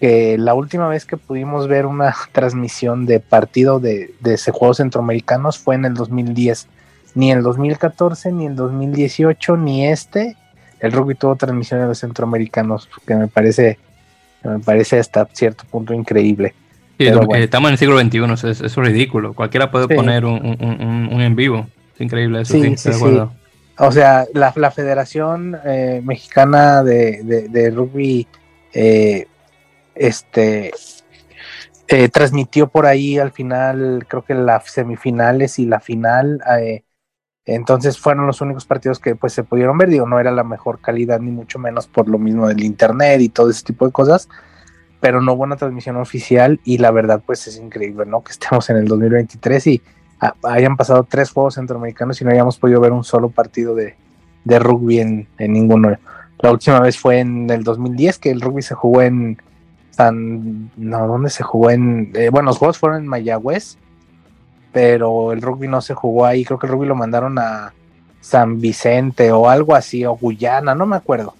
que la última vez que pudimos ver una transmisión de partido de, de ese Juegos Centroamericanos fue en el 2010. Ni el 2014, ni el 2018, ni este. El rugby tuvo transmisión de los centroamericanos, que me parece, me parece hasta cierto punto increíble.
Estamos en el siglo XXI, eso es, ridículo. Cualquiera puede poner un, en vivo. Es increíble eso, sí, sí, sí
O sea, la, la Federación eh, Mexicana de, de, de Rugby eh, este eh, transmitió por ahí al final, creo que las semifinales y la final. Entonces fueron los únicos partidos que pues se pudieron ver. Digo, no era la mejor calidad, ni mucho menos por lo mismo del internet y todo ese tipo de cosas. Pero no hubo una transmisión oficial y la verdad pues es increíble, ¿no? Que estemos en el 2023 y hayan pasado tres juegos centroamericanos y no hayamos podido ver un solo partido de, rugby en, en ninguno. La última vez fue en el 2010 que el rugby se jugó en, no, ¿dónde se jugó? En, eh, bueno, los juegos fueron en Mayagüez, pero el rugby no se jugó ahí, creo que el rugby lo mandaron a San Vicente o algo así, o Guyana, no me acuerdo.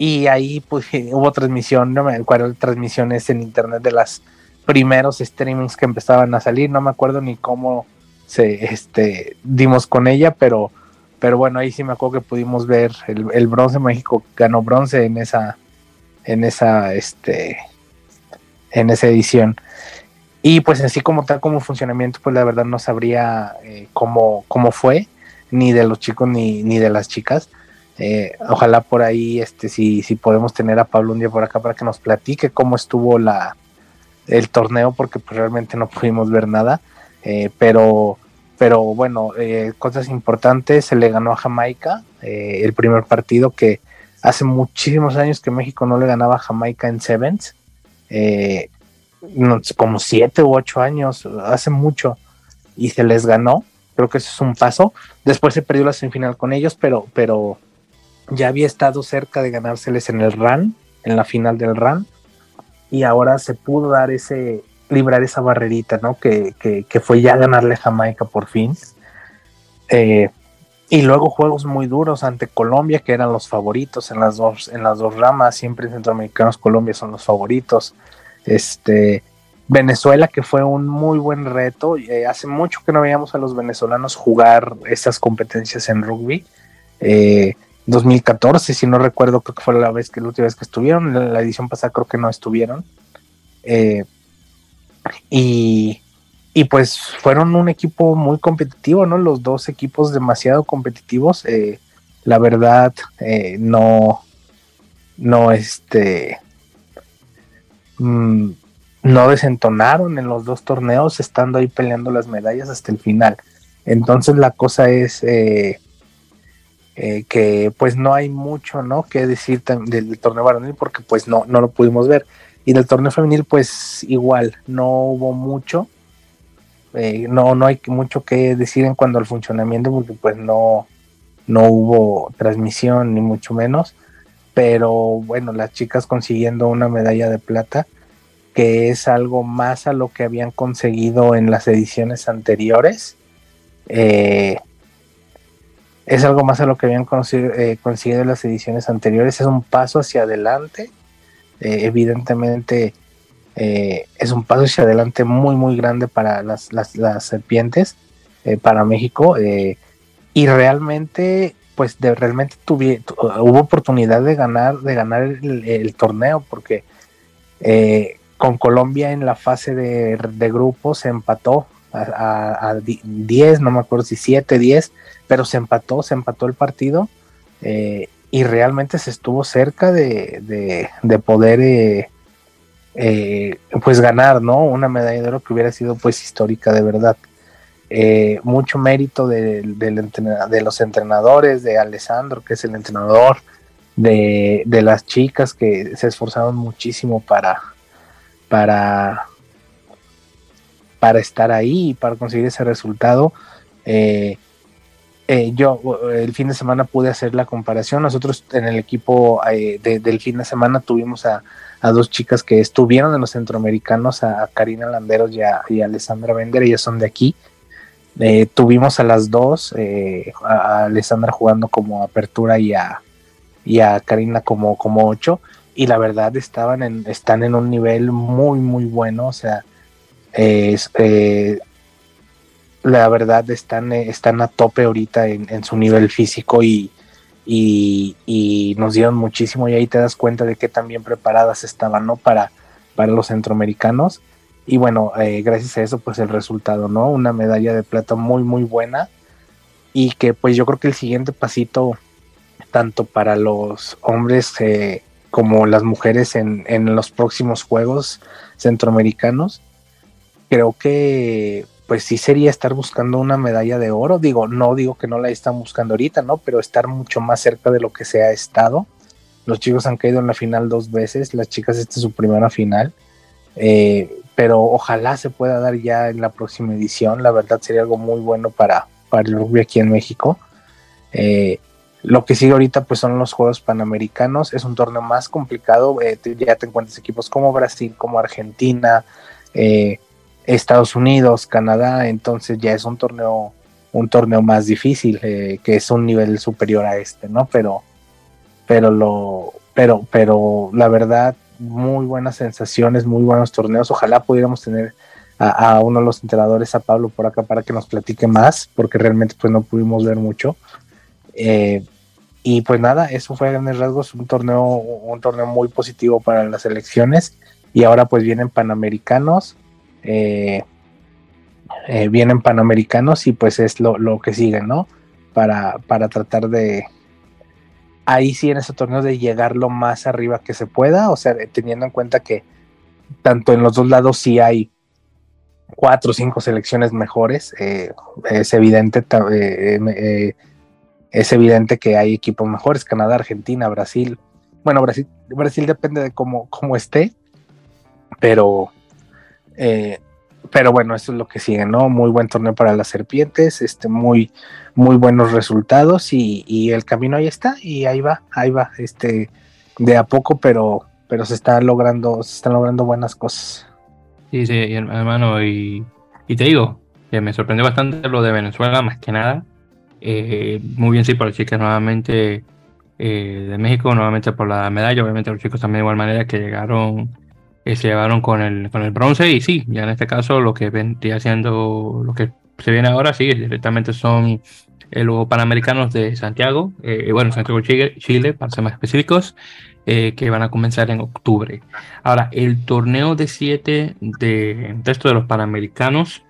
Y ahí pues hubo transmisión, no me acuerdo, transmisiones en internet de las primeros streamings que empezaban a salir, no me acuerdo ni cómo se este, dimos con ella, pero, pero bueno, ahí sí me acuerdo que pudimos ver el, bronce, México ganó bronce en esa, en esa, este, en esa edición. Y pues así como tal como funcionamiento, pues la verdad no sabría eh, cómo, cómo fue, ni de los chicos ni, ni de las chicas. Eh, ojalá por ahí, este, si, si podemos tener a Pablo un día por acá para que nos platique cómo estuvo la, el torneo, porque pues realmente no pudimos ver nada. Eh, pero, pero bueno, cosas importantes, se le ganó a Jamaica el primer partido que hace muchísimos años que México no le ganaba a Jamaica en Sevens como siete u ocho años, hace mucho, y se les ganó. Creo que eso es un paso. Después se perdió la semifinal con ellos, pero, pero ya había estado cerca de ganárseles en el RAN, en la final del RAN, y ahora se pudo dar ese, librar esa barrerita, ¿no? Que, que, fue ya ganarle a Jamaica por fin. Eh, y luego juegos muy duros ante Colombia, que eran los favoritos en las dos, en las dos ramas. Siempre centroamericanos Colombia son los favoritos. Este, Venezuela, que fue un muy buen reto. Eh, hace mucho que no veíamos a los venezolanos jugar estas competencias en rugby. 2014, eh, si no recuerdo, creo que fue la vez que la última vez que estuvieron. La, la edición pasada creo que no estuvieron. Eh, y, y, pues fueron un equipo muy competitivo, ¿no? Los dos equipos demasiado competitivos. la verdad, no, no, este, Mm, no desentonaron en los dos torneos, estando ahí peleando las medallas hasta el final. Entonces la cosa es eh, eh, que pues no hay mucho, ¿no? Que decir del torneo varonil porque pues no, no lo pudimos ver. Y del torneo femenil pues igual, no hubo mucho. Eh, no, no hay mucho que decir en cuanto al funcionamiento porque pues no, no hubo transmisión ni mucho menos pero bueno, las chicas consiguiendo una medalla de plata, que es algo más a lo que habían conseguido en las ediciones anteriores. Eh, es algo más a lo que habían eh, conseguido, en las ediciones anteriores, es un paso hacia adelante. Eh, evidentemente es un paso hacia adelante muy, muy grande para las, las serpientes, para México. y realmente pues de, realmente hubo oportunidad de ganar, de ganar el, torneo, porque eh, con Colombia en la fase de, grupos se empató a, 10, no me acuerdo si 7, 10, pero se empató, se empató el partido eh, y realmente se estuvo cerca de, poder eh, pues ganar, ¿no? Una medalla de oro que hubiera sido pues histórica de verdad. Eh, mucho mérito de, de, los entrenadores, de Alessandro, que es el entrenador, de, las chicas que se esforzaron muchísimo para, para, para estar ahí y para conseguir ese resultado. Eh, eh, yo el fin de semana pude hacer la comparación. Nosotros en el equipo del fin de semana tuvimos a, dos chicas que estuvieron en los centroamericanos, a, Karina Landeros y a, a Alessandra Bender, ellas son de aquí. Eh, tuvimos a las dos, eh, a Alessandra jugando como apertura y a, y a Karina como, como ocho, y la verdad estaban están en un nivel muy, muy bueno, o sea, eh, la verdad están, están a tope ahorita en, su nivel físico y, y, nos dieron muchísimo y ahí te das cuenta de que tan bien preparadas estaban, ¿no? Para, para los centroamericanos y bueno, eh, gracias a eso, pues el resultado, ¿no? Una medalla de plata muy, muy buena. Y que pues yo creo que el siguiente pasito, tanto para los hombres eh, como las mujeres en, en los próximos Juegos Centroamericanos, creo que pues sí sería estar buscando una medalla de oro. Digo, no digo que no la están buscando ahorita, ¿no? Pero estar mucho más cerca de lo que se ha estado. Los chicos han caído en la final dos veces, las chicas esta es su primera final. Eh, pero ojalá se pueda dar ya en la próxima edición. La verdad sería algo muy bueno para, para el rugby aquí en México. Eh, lo que sigue ahorita pues son los Juegos Panamericanos. Es un torneo más complicado. Eh, ya te encuentras equipos como Brasil, como Argentina, eh, Estados Unidos, Canadá. Entonces ya es un torneo, un torneo más difícil, que es un nivel superior a este, ¿no? Pero, pero lo, pero, pero la verdad muy buenas sensaciones, muy buenos torneos. Ojalá pudiéramos tener a, uno de los entrenadores, a Pablo, por acá para que nos platique más, porque realmente pues no pudimos ver mucho. Eh, y pues nada, eso fue a grandes rasgos un torneo, un torneo muy positivo para las elecciones. Y ahora pues vienen panamericanos. Eh, eh, vienen panamericanos y pues es lo, lo que sigue, ¿no? Para, para tratar de, ahí sí en ese torneo de llegar lo más arriba que se pueda, o sea, teniendo en cuenta que tanto en los dos lados sí hay cuatro o cinco selecciones mejores, eh, es evidente eh, es evidente que hay equipos mejores, Canadá, Argentina, Brasil, bueno, Brasil, Brasil depende de cómo, cómo esté, pero pero bueno, eso es lo que sigue, ¿no? Muy buen torneo para las serpientes, este, muy, muy buenos resultados y, el camino ahí está y ahí va, ahí va, este, de a poco, pero, pero se están logrando, se están logrando buenas cosas.
Sí, sí, hermano, y, te digo, que me sorprendió bastante lo de Venezuela, más que nada. Eh, muy bien, sí, por los chicos nuevamente eh, de México, nuevamente por la medalla, obviamente los chicos también de igual manera que llegaron que se llevaron con el, con el bronce y sí, ya en este caso lo que vendría haciendo, lo que se viene ahora, sí, directamente son eh, los Panamericanos de Santiago, eh, bueno, Santiago Chile, Chile, para ser más específicos, eh, que van a comenzar en octubre. Ahora, el torneo de siete de resto de los Panamericanos,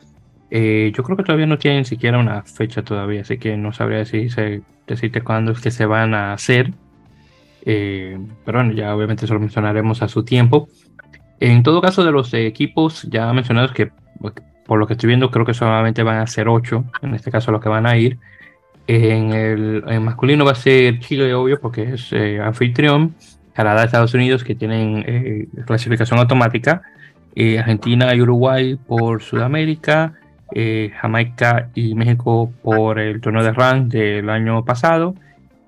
yo creo que todavía no tienen siquiera una fecha todavía, así que no sabría decirse, decirte cuándo es que se van a hacer. pero bueno, ya obviamente eso lo mencionaremos a su tiempo. En todo caso, de los equipos ya mencionados, que por lo que estoy viendo, creo que solamente van a ser ocho, en este caso los que van a ir. En el masculino va a ser Chile, obvio, porque es eh, anfitrión. Canadá, Estados Unidos, que tienen eh, clasificación automática. Eh, Argentina y Uruguay por Sudamérica. Jamaica y México por el torneo de RAN del año pasado.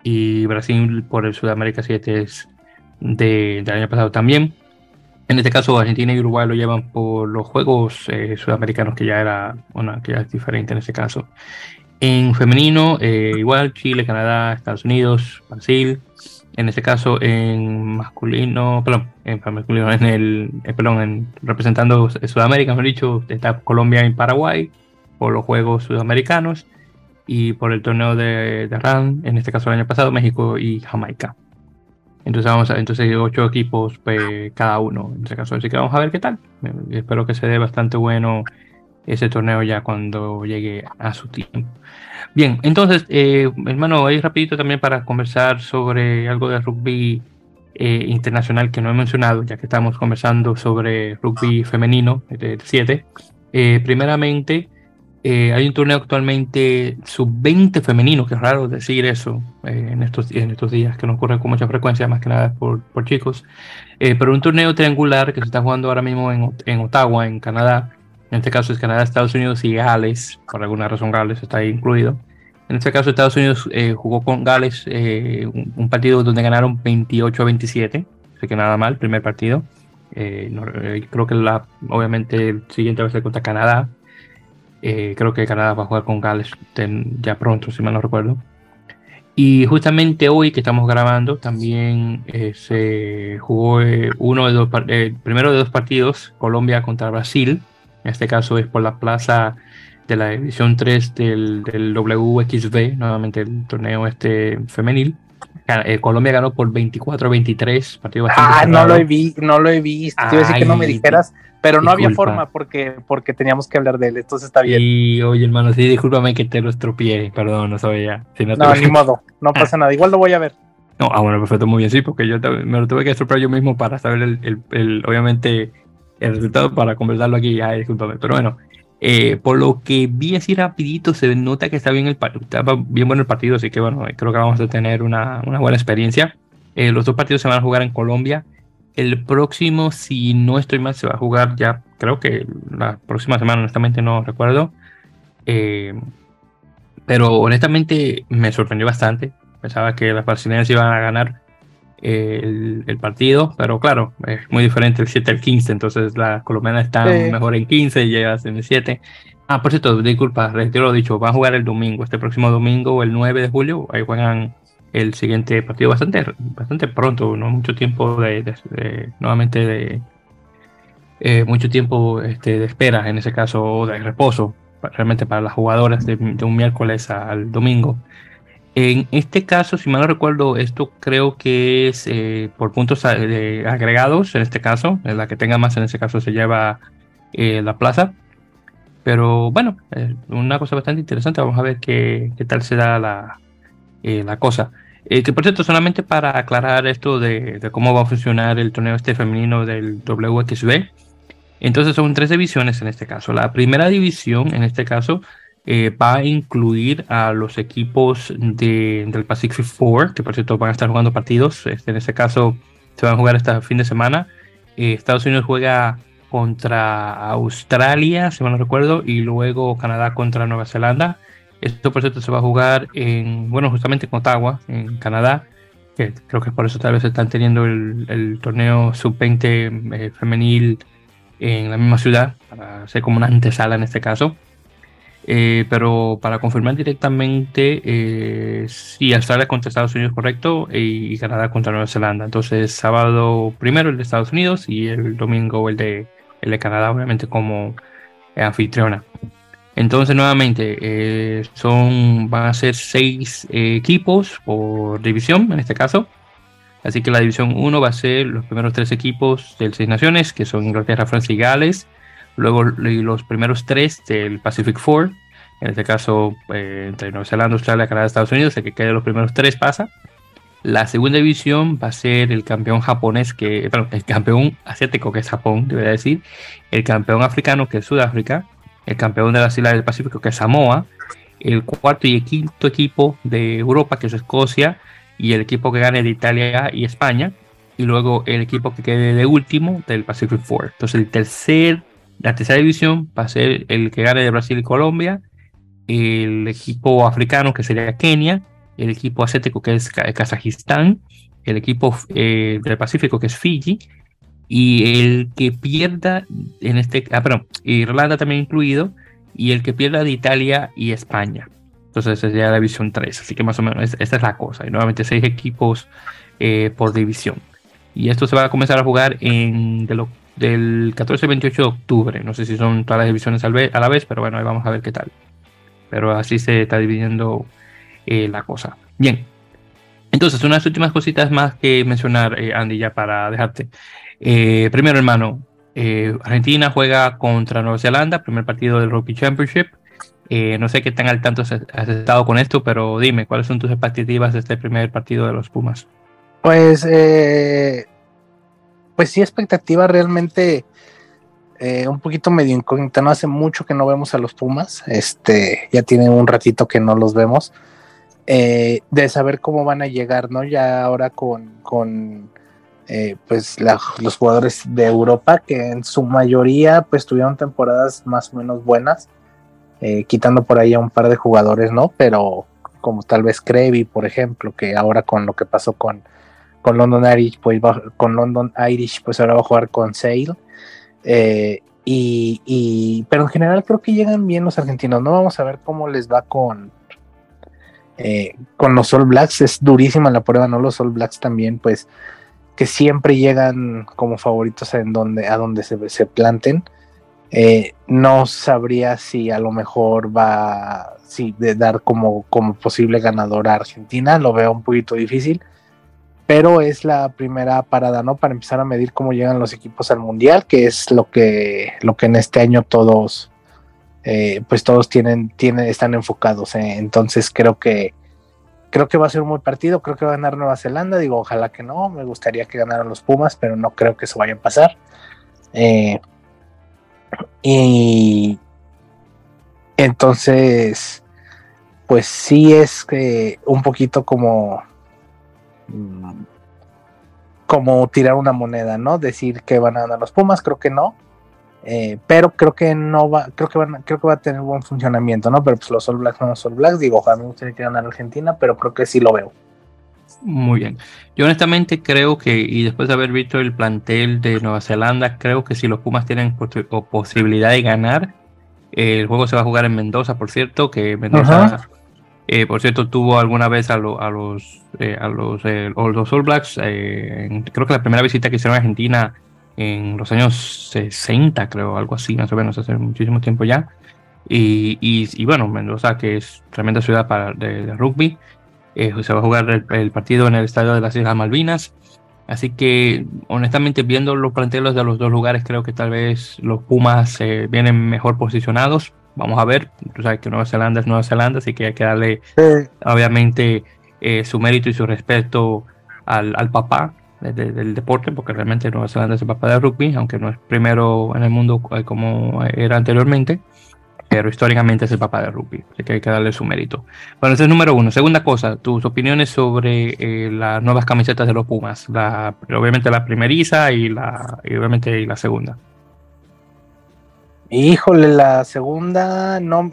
Y Brasil por el Sudamérica 7 del año pasado también. En este caso, Argentina y Uruguay lo llevan por los Juegos eh, Sudamericanos, que ya era una que ya es diferente en este caso. En femenino, eh, igual Chile, Canadá, Estados Unidos, Brasil. En este caso, en masculino, perdón, en masculino, en el, eh, perdón, en, representando Sudamérica, mejor dicho, está Colombia y Paraguay por los Juegos Sudamericanos y por el torneo de, de RAN, en este caso el año pasado, México y Jamaica. Entonces vamos a, entonces ocho equipos pues, cada uno en ese caso. Así que vamos a ver qué tal. Espero que se dé bastante bueno ese torneo ya cuando llegue a su tiempo. Bien, entonces, eh, hermano, ahí rapidito también para conversar sobre algo de rugby eh, internacional que no he mencionado, ya que estamos conversando sobre rugby femenino de 7. Eh, primeramente, eh, hay un torneo actualmente sub-20 femenino, que es raro decir eso eh, en, estos, en estos días, que no ocurre con mucha frecuencia, más que nada por, por chicos. Eh, pero un torneo triangular que se está jugando ahora mismo en, en, Ottawa, en Canadá. En este caso es Canadá, Estados Unidos y Gales. Por alguna razón Gales está ahí incluido. En este caso Estados Unidos jugó con Gales un, un, partido donde ganaron 28 a 27. Así que nada mal, primer partido. creo que la, obviamente el siguiente va a ser contra Canadá eh, creo que Canadá va a jugar con Gales ya pronto, si mal no recuerdo. Y justamente hoy que estamos grabando, también eh, se jugó eh, uno de dos, primero de dos partidos, Colombia contra Brasil. En este caso es por la plaza de la edición 3 del, del WXB, nuevamente el torneo este femenil. Colombia ganó por 24-23,
partido Ah, no lo he visto, no lo he visto. Te iba a decir que no me dijeras pero no había forma porque, porque teníamos que hablar de él, entonces está bien.
Y oye, hermano, sí, discúlpame que te lo estropié, perdón, no sabía.
Si no, ni modo, no ah. pasa nada, igual lo voy a ver.
No, ah, bueno, perfecto, muy bien, sí, porque yo me lo tuve que estropear yo mismo para saber el, el, obviamente, el resultado para conversarlo aquí, ya, discúlpame, pero bueno, eh, por lo que vi así rapidito, se nota que está bien el estaba bien bueno el partido, así que bueno, creo que vamos a tener una, una buena experiencia. Eh, los dos partidos se van a jugar en Colombia. El próximo, si no estoy mal, se va a jugar ya, creo que la próxima semana, honestamente no recuerdo. Eh, pero honestamente me sorprendió bastante. Pensaba que las brasileñas iban a ganar eh, el, partido, pero claro, es muy diferente el 7 al 15, entonces las colombianas están mejor en 15 y ellas en el 7. Ah, por cierto, disculpa, retiro lo dicho, van a jugar el domingo, este próximo domingo, el 9 de julio, ahí juegan el siguiente partido bastante, bastante pronto, no mucho tiempo de, nuevamente de eh, mucho tiempo este, de espera, en ese caso, de reposo, realmente para las jugadoras de, un miércoles al domingo. En este caso, si mal no recuerdo, esto creo que es eh, por puntos agregados, en este caso, la que tenga más en ese caso se lleva la plaza. Pero bueno, una cosa bastante interesante. Vamos a ver qué, tal se da la, eh, la cosa. Eh, que por cierto, solamente para aclarar esto de, cómo va a funcionar el torneo este femenino del WXB. Entonces son tres divisiones en este caso. La primera división, en este caso, eh, va a incluir a los equipos de, del Pacific Four, que por cierto van a estar jugando partidos. Este, en este caso se van a jugar este fin de semana. Estados Unidos juega contra Australia, si mal no recuerdo, y luego Canadá contra Nueva Zelanda. Esto por cierto se va a jugar en, bueno, justamente en Ottawa, en Canadá, que creo que por eso tal vez están teniendo el, torneo sub-20 eh, femenil en la misma ciudad, para ser como una antesala en este caso. Eh, pero para confirmar directamente, eh, sí, Australia contra Estados Unidos, correcto, y Canadá contra Nueva Zelanda. Entonces, sábado primero el de Estados Unidos y el domingo el de el de Canadá, obviamente, como anfitriona. Entonces, nuevamente, eh, son, van a ser seis eh, equipos por división, en este caso. Así que la división 1 va a ser los primeros tres equipos del Seis Naciones, que son Inglaterra, Francia y Gales. Luego los primeros tres del Pacific Four, en este caso eh, entre Nueva Zelanda, Australia, Canadá, Estados Unidos, el que quede los primeros tres pasa. La segunda división va a ser el campeón japonés, que, el campeón asiático, que es Japón, debería decir, el campeón africano, que es Sudáfrica, el campeón de las Islas del Pacífico, que es Samoa, el cuarto y el quinto equipo de Europa, que es Escocia, y el equipo que gane de Italia y España, y luego el equipo que quede de último del Pacific Four. Entonces, el tercer, la tercera división va a ser el que gane de Brasil y Colombia, el equipo africano, que sería Kenia, el equipo asiático que es Kazajistán, el equipo eh, del Pacífico que es Fiji, y el que pierda en este, ah, perdón, Irlanda también incluido, y el que pierda de Italia y España. Entonces sería la división 3, así que más o menos esta es la cosa. Y nuevamente seis equipos eh, por división. Y esto se va a comenzar a jugar en del 14 al 28 de octubre. No sé si son todas las divisiones a la vez, pero bueno, ahí vamos a ver qué tal. Pero así se está dividiendo eh, la cosa. Bien. Entonces, unas últimas cositas más que mencionar, eh, Andy, ya para dejarte. Eh, primero, hermano, Argentina juega contra Nueva Zelanda, primer partido del Rugby Championship. no sé qué tan al tanto has, estado con esto, pero dime, ¿cuáles son tus expectativas de este primer partido de los Pumas?
Pues, pues sí, expectativa realmente un poquito medio incógnita. No hace mucho que no vemos a los Pumas. Este, ya tiene un ratito que no los vemos. Eh, de saber cómo van a llegar, ¿no? Ya ahora con, con eh, pues los jugadores de Europa, que en su mayoría pues tuvieron temporadas más o menos buenas, eh, quitando por ahí a un par de jugadores, ¿no? Pero como tal vez Crevi, por ejemplo, que ahora con lo que pasó con, con London Irish, pues con London Irish, pues ahora va a jugar con Sale. y, y, pero en general creo que llegan bien los argentinos, ¿no? Vamos a ver cómo les va con, eh, con los All Blacks es durísima la prueba, ¿no? Los All Blacks también, pues, que siempre llegan como favoritos en donde, a donde se, se planten. Eh, no sabría si a lo mejor va si de dar como, como posible ganador a Argentina, lo veo un poquito difícil, pero es la primera parada, ¿no? Para empezar a medir cómo llegan los equipos al mundial, que es lo que, lo que en este año todos eh, pues todos tienen, tienen, están enfocados. Eh. Entonces creo que creo que va a ser un buen partido, creo que va a ganar Nueva Zelanda, digo, ojalá que no, me gustaría que ganaran los Pumas, pero no creo que eso vaya a pasar. Eh, y entonces, pues sí es que un poquito como mm, como tirar una moneda, ¿no? Decir que van a ganar los Pumas, creo que no. Eh, pero creo que no va, creo que van, creo que va a tener buen funcionamiento, ¿no? Pero pues los All Blacks son los All Blacks, digo, ojalá me gustaría que ganar Argentina, pero creo que sí lo veo.
Muy bien. Yo honestamente creo que, y después de haber visto el plantel de Nueva Zelanda, creo que si los Pumas tienen posibilidad de ganar, el juego se va a jugar en Mendoza, por cierto, que Mendoza Eh, por cierto, tuvo alguna vez a, a los, eh, a los, los All Blacks, creo que la primera visita que hicieron a Argentina en los años 60, creo, algo así, más o menos, hace muchísimo tiempo ya. Y, y, bueno, Mendoza, que es tremenda ciudad para, de, rugby, se va a jugar el, partido en el estadio de las Islas Malvinas. Así que, honestamente, viendo los planteles de los dos lugares, creo que tal vez los Pumas eh, vienen mejor posicionados. Vamos a ver. Tú sabes que Nueva Zelanda es Nueva Zelanda, así que hay que darle, obviamente, eh, su mérito y su respeto al, al papá del deporte, porque realmente Nueva Zelanda es el papá del rugby, aunque no es primero en el mundo eh, como era anteriormente pero históricamente es el papá del rugby, así que hay que darle su mérito. Bueno, ese es número uno. Segunda cosa, tus opiniones sobre eh, las nuevas camisetas de los Pumas, la, obviamente la primeriza y la, obviamente la segunda.
Híjole, la segunda no,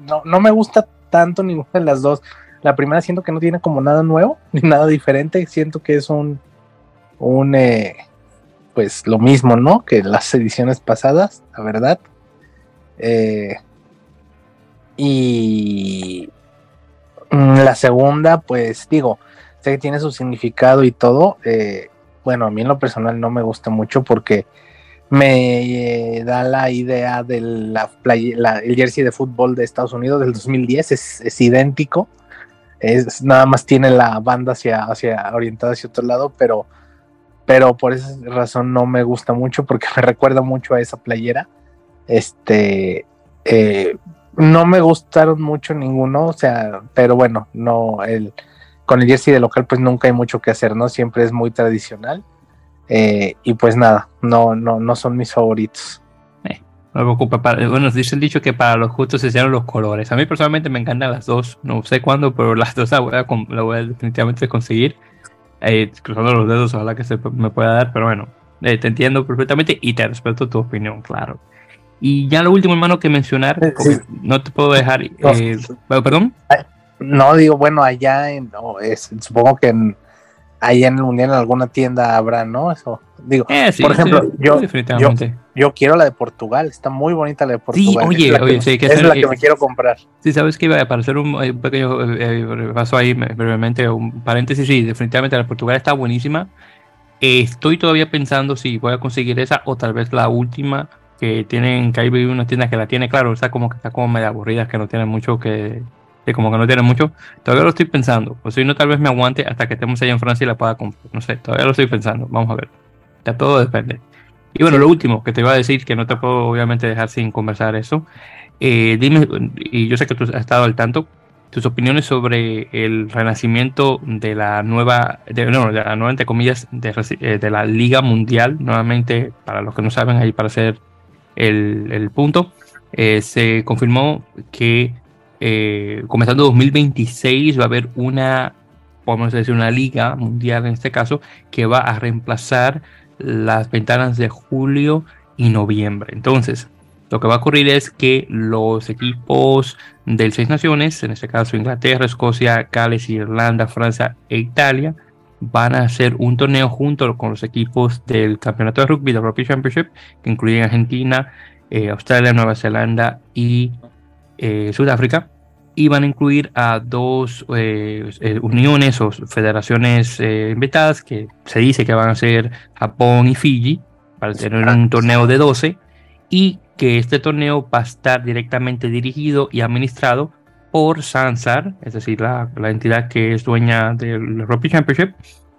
no, no me gusta tanto ninguna de las dos. La primera siento que no tiene como nada nuevo, ni nada diferente. Siento que es un, un eh, pues lo mismo, ¿no? Que las ediciones pasadas, la verdad. Eh, y mm, la segunda, pues digo, sé que tiene su significado y todo. Eh, bueno, a mí en lo personal no me gusta mucho porque me eh, da la idea de la, el jersey de fútbol de Estados Unidos del 2010, es, idéntico. Es, nada más tiene la banda hacia, hacia orientada hacia otro lado, pero, pero por esa razón no me gusta mucho porque me recuerda mucho a esa playera. Este, eh, no me gustaron mucho ninguno, o sea, pero bueno, no, el, con el jersey de local pues nunca hay mucho que hacer, ¿no? Siempre es muy tradicional. Eh, y pues nada, no, no, no son mis favoritos.
Eh, no me preocupa. bueno, dice el dicho que para los justos se hicieron los colores. A mí personalmente me encantan las dos. No sé cuándo, pero las dos la voy a, voy a definitivamente conseguir. cruzando los dedos, ojalá que se me pueda dar, pero bueno, te entiendo perfectamente y te respeto tu opinión, claro. Y ya lo último, hermano, que mencionar, no te puedo dejar. Eh, ¿Perdón?
No, digo, bueno, allá en, supongo que en, allá en el mundial en alguna tienda habrá, ¿no? Eso, digo, eh, por ejemplo, yo, yo, quiero la de Portugal, está muy bonita la de Portugal.
Sí, oye, oye,
sí, que es, la que me quiero comprar.
Sí, sabes que iba a aparecer un, un pequeño eh, paso ahí brevemente, un paréntesis, sí, definitivamente la de Portugal está buenísima. estoy todavía pensando si voy a conseguir esa o tal vez la última que tienen, que hay una tienda que la tiene, claro, está como que está como medio aburrida, que no tiene mucho que, que como que no tiene mucho. Todavía lo estoy pensando. O si no, tal vez me aguante hasta que estemos allá en Francia y la pueda comprar. No sé, todavía lo estoy pensando. Vamos a ver. Ya todo depende. Y bueno, lo último que te iba a decir, que no te puedo obviamente dejar sin conversar eso. Eh, dime, y yo sé que tú has estado al tanto, tus opiniones sobre el renacimiento de la nueva, de, no, de la nueva, entre comillas, de, eh, de la Liga Mundial, nuevamente, para los que no saben, ahí para hacer el, punto, eh, se confirmó que eh, comenzando 2026 va a haber una, podemos decir, una liga mundial en este caso, que va a reemplazar las ventanas de julio y noviembre. Entonces, lo que va a ocurrir es que los equipos del Seis Naciones, en este caso Inglaterra, Escocia, Gales, Irlanda, Francia e Italia, van a hacer un torneo junto con los equipos del campeonato de rugby, del Rugby Championship, que incluyen Argentina, eh, Australia, Nueva Zelanda y eh, Sudáfrica. Y van a incluir a dos eh, uniones o federaciones invitadas que se dice que van a ser Japón y Fiji para tener un torneo de 12 y que este torneo va a estar directamente dirigido y administrado por Sansar, es decir, la, entidad que es dueña del Rugby Championship,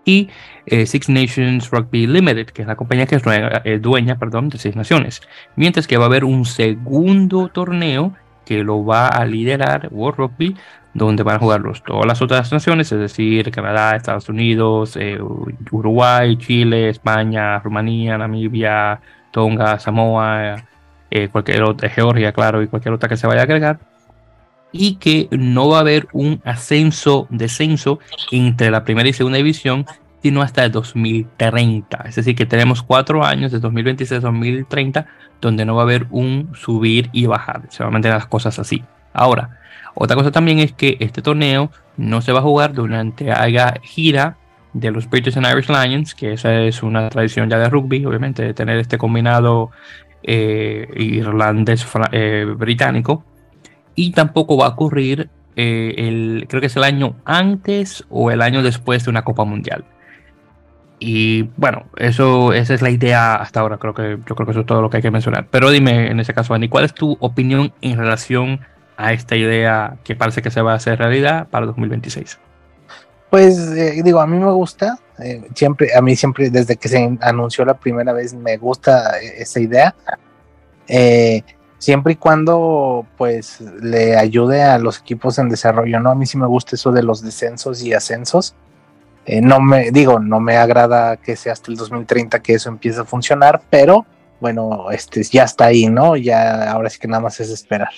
y eh, Six Nations Rugby Limited, que es la compañía que es eh, dueña, perdón, de Seis Naciones. Mientras que va a haber un segundo torneo que lo va a liderar World Rugby, donde van a jugar todas las otras naciones, es decir, Canadá, Estados Unidos, eh, Uruguay, Chile, España, Rumanía, Namibia, Tonga, Samoa, cualquier otra, Georgia, claro, y cualquier otra que se vaya a agregar y que no va a haber un ascenso, descenso entre la primera y segunda división, sino hasta el 2030. Es decir, que tenemos cuatro años, de 2026 a 2030, donde no va a haber un subir y bajar. Se van a mantener las cosas así. Ahora, otra cosa también es que este torneo no se va a jugar durante la gira de los British and Irish Lions, que esa es una tradición ya de rugby, obviamente, de tener este combinado eh, irlandés-británico y tampoco va a ocurrir eh, el, creo que es el año antes o el año después de una Copa Mundial. Y bueno, eso, esa es la idea hasta ahora. Creo que, yo creo que eso es todo lo que hay que mencionar. Pero dime, en ese caso, Andy, ¿cuál es tu opinión en relación a esta idea que parece que se va a hacer realidad para 2026?
Pues eh, digo, a mí me gusta, eh, siempre, a mí siempre, desde que se anunció la primera vez, me gusta esa idea. Eh, siempre y cuando pues le ayude a los equipos en desarrollo, ¿no? A mí sí me gusta eso de los descensos y ascensos. Eh, no me digo, no me agrada que sea hasta el 2030 que eso empiece a funcionar, pero bueno, este ya está ahí, ¿no? Ya ahora sí que nada más es esperar.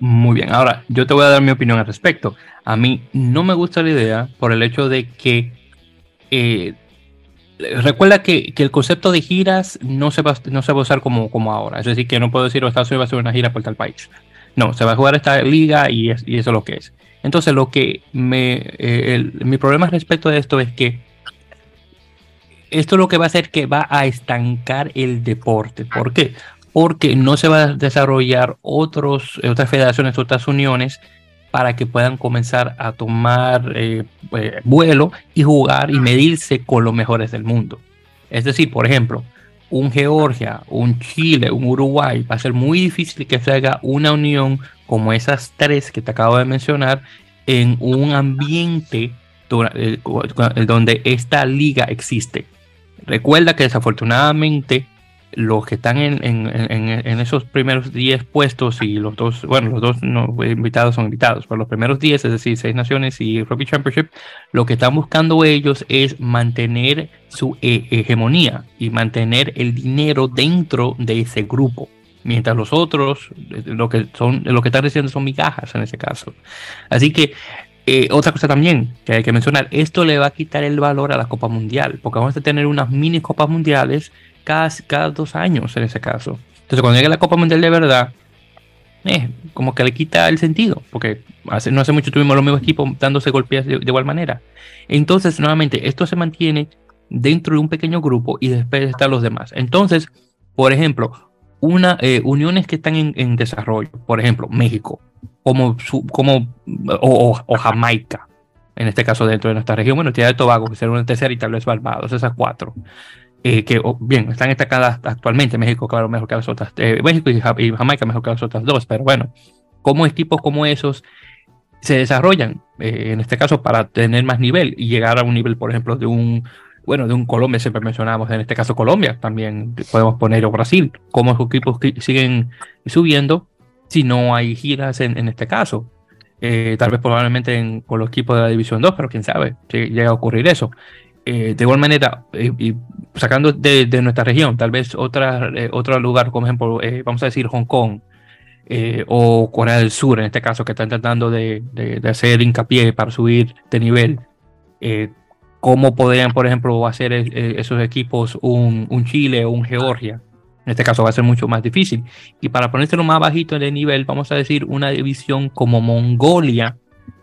Muy bien, ahora yo te voy a dar mi opinión al respecto. A mí no me gusta la idea por el hecho de que eh, recuerda que, el concepto de giras no se va, no se va a usar como, como ahora. Es decir, que no puedo decir, oh, Estados Unidos va a hacer una gira por tal país. No, se va a jugar esta liga y, eso es lo que es. Entonces, lo que me, eh, mi problema respecto de esto es que esto lo que va a hacer que va a estancar el deporte. ¿Por qué? Porque no se va a desarrollar otros, otras federaciones, otras uniones para que puedan comenzar a tomar eh, eh, vuelo y jugar y medirse con los mejores del mundo. Es decir, por ejemplo, un Georgia, un Chile, un Uruguay, va a ser muy difícil que se haga una unión como esas tres que te acabo de mencionar en un ambiente eh, donde esta liga existe. Recuerda que desafortunadamente los que están en, en, esos primeros 10 puestos y los dos, bueno, los dos no, invitados son invitados, pero los primeros 10, es decir, seis naciones y Rugby Championship, lo que están buscando ellos es mantener su eh, hegemonía y mantener el dinero dentro de ese grupo. Mientras los otros, eh, lo que son, lo que están recibiendo son migajas en ese caso. Así que eh, otra cosa también que hay que mencionar, esto le va a quitar el valor a la Copa Mundial, porque vamos a tener unas mini Copas Mundiales cada, cada dos años en ese caso. Entonces, cuando llegue la Copa Mundial de verdad, eh, como que le quita el sentido, porque hace, no hace mucho tuvimos los mismos equipos dándose golpes de, igual manera. Entonces, nuevamente, esto se mantiene dentro de un pequeño grupo y después están los demás. Entonces, por ejemplo, una, eh, uniones que están en, desarrollo, por ejemplo, México, como, como o, Jamaica, en este caso dentro de nuestra región, bueno, Tierra de Tobago, que será una tercera y tal vez Barbados, esas cuatro. Eh, que bien, están destacadas actualmente, México, claro, mejor que las otras, eh, México y, Jamaica mejor que las otras dos, pero bueno, como equipos como esos se desarrollan, en este caso, para tener más nivel y llegar a un nivel, por ejemplo, de un, bueno, de un Colombia, siempre mencionamos, en este caso Colombia, también podemos poner o Brasil, cómo esos equipos siguen subiendo si no hay giras en, este caso. tal vez probablemente con los equipos de la División 2, pero quién sabe llega a ocurrir eso. Eh, de igual manera, eh, sacando de, nuestra región, tal vez otra, eh, otro lugar, como ejemplo, vamos a decir Hong Kong o Corea del Sur, en este caso, que están tratando de, hacer hincapié para subir de nivel, ¿cómo podrían, por ejemplo, hacer esos equipos un, Chile o un Georgia? En este caso va a ser mucho más difícil. Y para ponérselo más bajito de nivel, vamos a decir una división como Mongolia,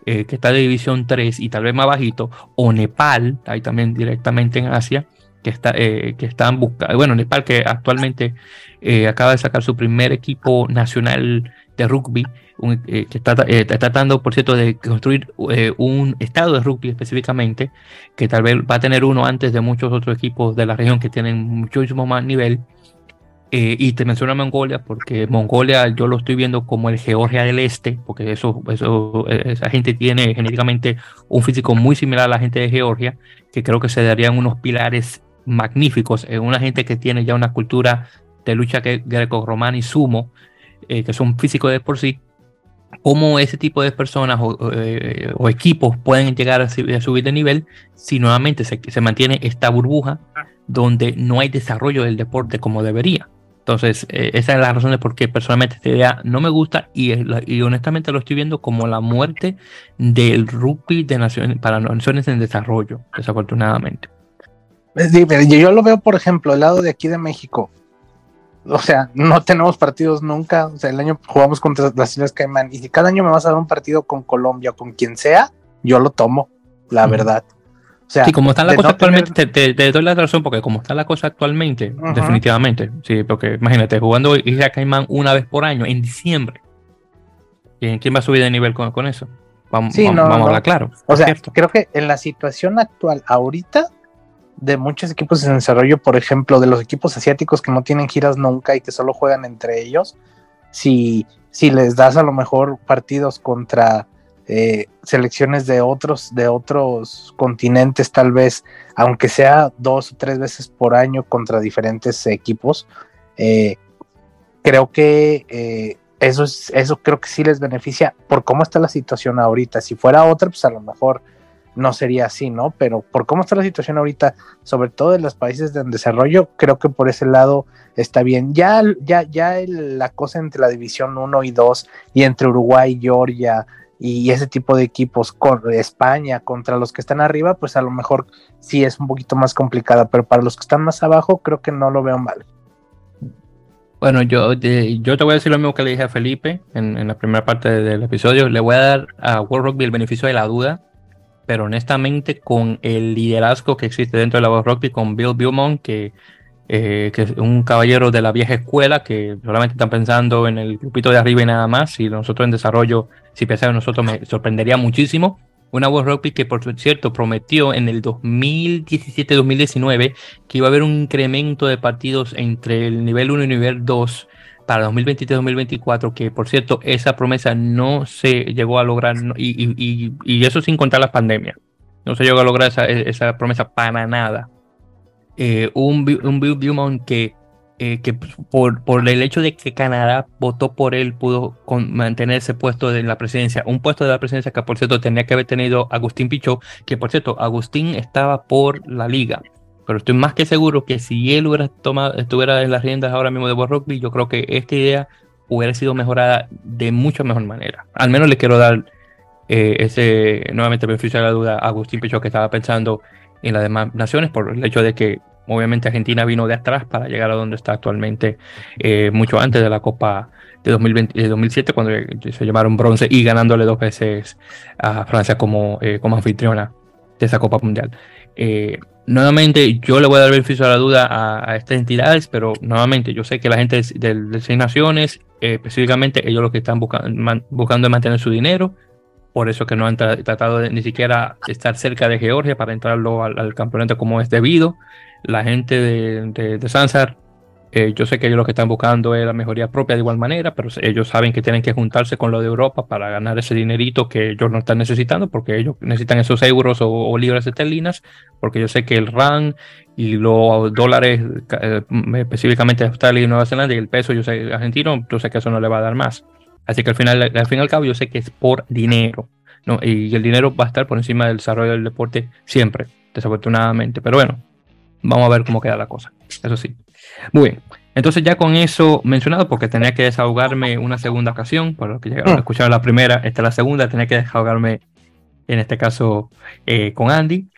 eh, que está de división 3 y tal vez más bajito, o Nepal, ahí también directamente en Asia, que, está, eh, que están buscando, bueno, Nepal que actualmente eh, acaba de sacar su primer equipo nacional de rugby, que está, tratando, por cierto, de construir un estado de rugby específicamente, que tal vez va a tener uno antes de muchos otros equipos de la región que tienen muchísimo más nivel. Eh, y te menciono Mongolia porque Mongolia yo lo estoy viendo como el Georgia del Este, porque eso, eso, esa gente tiene genéticamente un físico muy similar a la gente de Georgia, que creo que se darían unos pilares magníficos en una gente que tiene ya una cultura de lucha greco-romana y sumo, eh, que son físicos de por sí, cómo ese tipo de personas o, eh, equipos pueden llegar a, subir de nivel si nuevamente se, mantiene esta burbuja donde no hay desarrollo del deporte como debería. Entonces, eh, esa es la razón de por qué personalmente esta idea no me gusta y, honestamente lo estoy viendo como la muerte del rugby de naciones, para naciones en desarrollo, desafortunadamente.
Yo lo veo, por ejemplo, el lado de aquí de México. O sea, no tenemos partidos nunca. O sea, el año jugamos contra las Islas Caimán y si cada año me vas a dar un partido con Colombia o con quien sea, yo lo tomo, la verdad
sí, como está la cosa actualmente, te, doy la razón, porque como está la cosa actualmente, definitivamente, sí, porque imagínate, jugando Isla Caimán una vez por año, en diciembre, ¿Quién va a subir de nivel con, eso? Vamos, vamos, a hablar claro.
O sea, creo que en la situación actual, ahorita, de muchos equipos en desarrollo, por ejemplo, de los equipos asiáticos que no tienen giras nunca y que solo juegan entre ellos, si, si les das a lo mejor partidos contra eh, selecciones de otros, de otros continentes, tal vez, aunque sea dos o tres veces por año contra diferentes equipos, eh, creo que eh, eso, es, eso creo que sí les beneficia por cómo está la situación ahorita. Si fuera otra, pues a lo mejor no sería así, ¿no? Pero por cómo está la situación ahorita, sobre todo en los países de desarrollo, creo que por ese lado está bien. Ya, ya, ya la cosa entre la división 1 y 2 y entre Uruguay, Georgia y ese tipo de equipos con España contra los que están arriba, pues a lo mejor sí es un poquito más complicada, pero para los que están más abajo creo que no lo veo mal.
Bueno, yo, yo te voy a decir lo mismo que le dije a Felipe en, la primera parte del episodio. Le voy a dar a World Rugby el beneficio de la duda, pero honestamente con el liderazgo que existe dentro de la World Rugby, con Bill Beaumont, que, eh, que es un caballero de la vieja escuela, que solamente están pensando en el grupito de arriba y nada más, y nosotros en desarrollo, si pensamos nosotros, me sorprendería muchísimo. Una World Rugby que, por cierto, prometió en el 2017-2019 que iba a haber un incremento de partidos entre el nivel 1 y el nivel 2 para 2023-2024, que por cierto, esa promesa no se llegó a lograr, y, eso sin contar la pandemia. No se llegó a lograr esa, promesa para nada. Eh, un, un Bill Beaumont que eh, que por, por, el hecho de que Canadá votó por él, pudo mantener ese puesto de la presidencia. Un puesto de la presidencia que, por cierto, tenía que haber tenido Agustín Pichot, que, por cierto, Agustín estaba por la liga. Pero estoy más que seguro que si él hubiera tomado, estuviera en las riendas ahora mismo de World Rugby, yo creo que esta idea hubiera sido mejorada de mucha mejor manera. Al menos le quiero dar eh, ese nuevamente beneficio de la duda a Agustín Pichot que estaba pensando en las demás naciones por el hecho de que Obviamente Argentina vino de atrás para llegar a donde está actualmente, eh, mucho antes de la Copa de, 2020, 2007, cuando se llamaron bronce y ganándole dos veces a Francia como, eh, como anfitriona de esa Copa Mundial. Eh, nuevamente, yo le voy a dar beneficio a la duda a, estas entidades, pero nuevamente, yo sé que la gente de, de, Seis Naciones, específicamente ellos lo que están buscando, es mantener su dinero, por eso que no han tratado de ni siquiera estar cerca de Georgia para entrarlo al campeonato como es debido. La gente de, de, Sansar, eh, yo sé que ellos lo que están buscando es la mejoría propia de igual manera, pero ellos saben que tienen que juntarse con lo de Europa para ganar ese dinerito que ellos no están necesitando, porque ellos necesitan esos euros o, libras esterlinas, porque yo sé que el RAN y los dólares, eh, específicamente de Australia y Nueva Zelanda, y el peso, yo sé, argentino, yo sé que eso no le va a dar más. Así que al final, al fin y al cabo, yo sé que es por dinero, ¿no? Y el dinero va a estar por encima del desarrollo del deporte siempre, desafortunadamente. Pero bueno, Vamos a ver cómo queda la cosa. Eso sí. Muy bien. Entonces ya con eso mencionado, porque tenía que desahogarme una segunda ocasión, por lo que llegaron a mm. escuchar la primera, esta es la segunda, tenía que desahogarme en este caso eh, con Andy.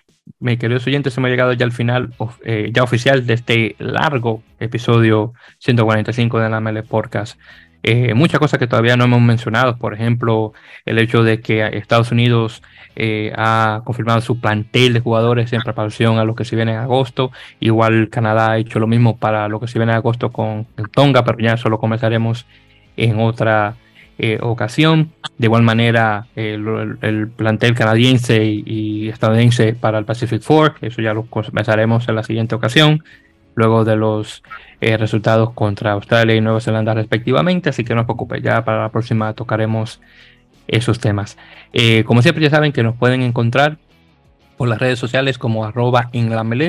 Mis queridos oyentes, hemos llegado ya al final eh, ya oficial de este largo episodio 145 de la ML Podcast. Eh, muchas cosas que todavía no hemos mencionado, por ejemplo, el hecho de que Estados Unidos eh, ha confirmado su plantel de jugadores en preparación a lo que se viene en agosto. Igual Canadá ha hecho lo mismo para lo que se viene en agosto con Tonga, pero ya solo comenzaremos en otra eh, ocasión. De igual manera, el, plantel canadiense y, estadounidense para el Pacific Four, eso ya lo comenzaremos en la siguiente ocasión, luego de los eh, resultados contra Australia y Nueva Zelanda respectivamente. Así que no os preocupéis, ya para la próxima tocaremos esos temas. Eh, como siempre ya saben que nos pueden encontrar por las redes sociales como arroba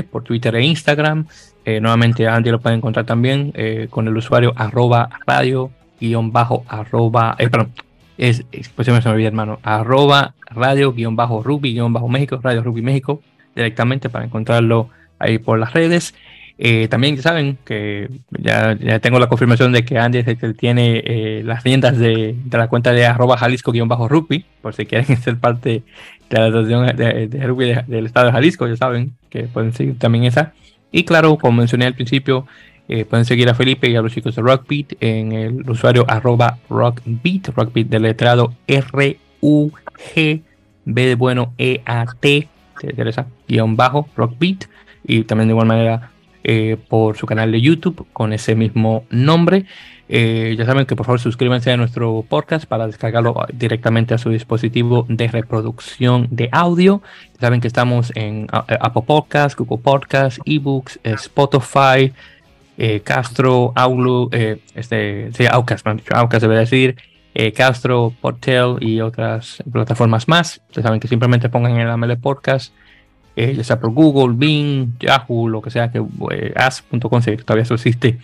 por Twitter e Instagram. Eh, nuevamente Andy lo pueden encontrar también con el usuario arroba radio guion bajo arroba, perdón, es, pues se me olvidó hermano, arroba radio guion bajo rugby guion bajo México, radio rugby México, directamente para encontrarlo ahí por las redes. Eh, también saben que ya, ya, tengo la confirmación de que Andy es el que tiene eh, las riendas de, de, la cuenta de arroba jalisco-rugby, por si quieren ser parte de la asociación de, rugby del estado de Jalisco, ya saben que pueden seguir también esa. Y claro, como mencioné al principio, eh, pueden seguir a Felipe y a los chicos de Rockbeat en el usuario arroba rockbeat, rockbeat del letrado R-U-G, B de bueno, E-A-T, guion bajo, rockbeat. Y también de igual manera eh, por su canal de YouTube con ese mismo nombre. Eh, ya saben que por favor suscríbanse a nuestro podcast para descargarlo directamente a su dispositivo de reproducción de audio. Ya saben que estamos en Apple Podcasts, Google Podcasts, eBooks, Spotify, Castro, Outlook, este, sí, Outcast, Outcast decir. Castro, Portel y otras plataformas más. Ya saben que simplemente pongan en el AML Podcast eh, ya sea por Google, Bing, Yahoo, lo que sea, que eh, as.com todavía eso existe,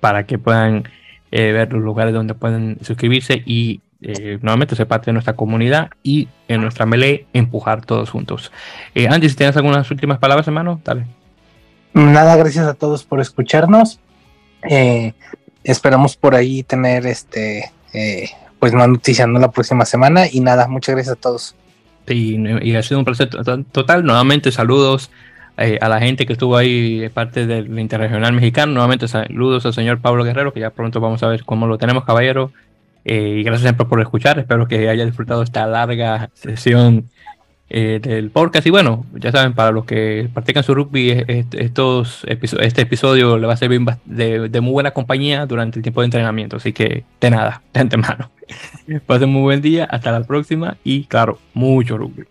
para que puedan eh, ver los lugares donde pueden suscribirse y eh, nuevamente ser parte de nuestra comunidad y en nuestra melee empujar todos juntos. Andy, si tienes algunas últimas palabras, hermano, dale.
Nada, gracias a todos por escucharnos. esperamos por ahí tener este pues más noticias la próxima semana y nada, muchas gracias a todos.
Y, ha sido un placer total. Nuevamente, saludos eh, a la gente que estuvo ahí, parte del Interregional Mexicano. Nuevamente, saludos al señor Pablo Guerrero, que ya pronto vamos a ver cómo lo tenemos, caballero. Eh, y gracias siempre por escuchar. Espero que haya disfrutado esta larga sesión eh, del podcast. Y bueno, ya saben, para los que practican su rugby, estos este episodio le va a servir de, de muy buena compañía durante el tiempo de entrenamiento. Así que, de nada, de antemano. Pasen muy buen día, hasta la próxima y claro, mucho rugby.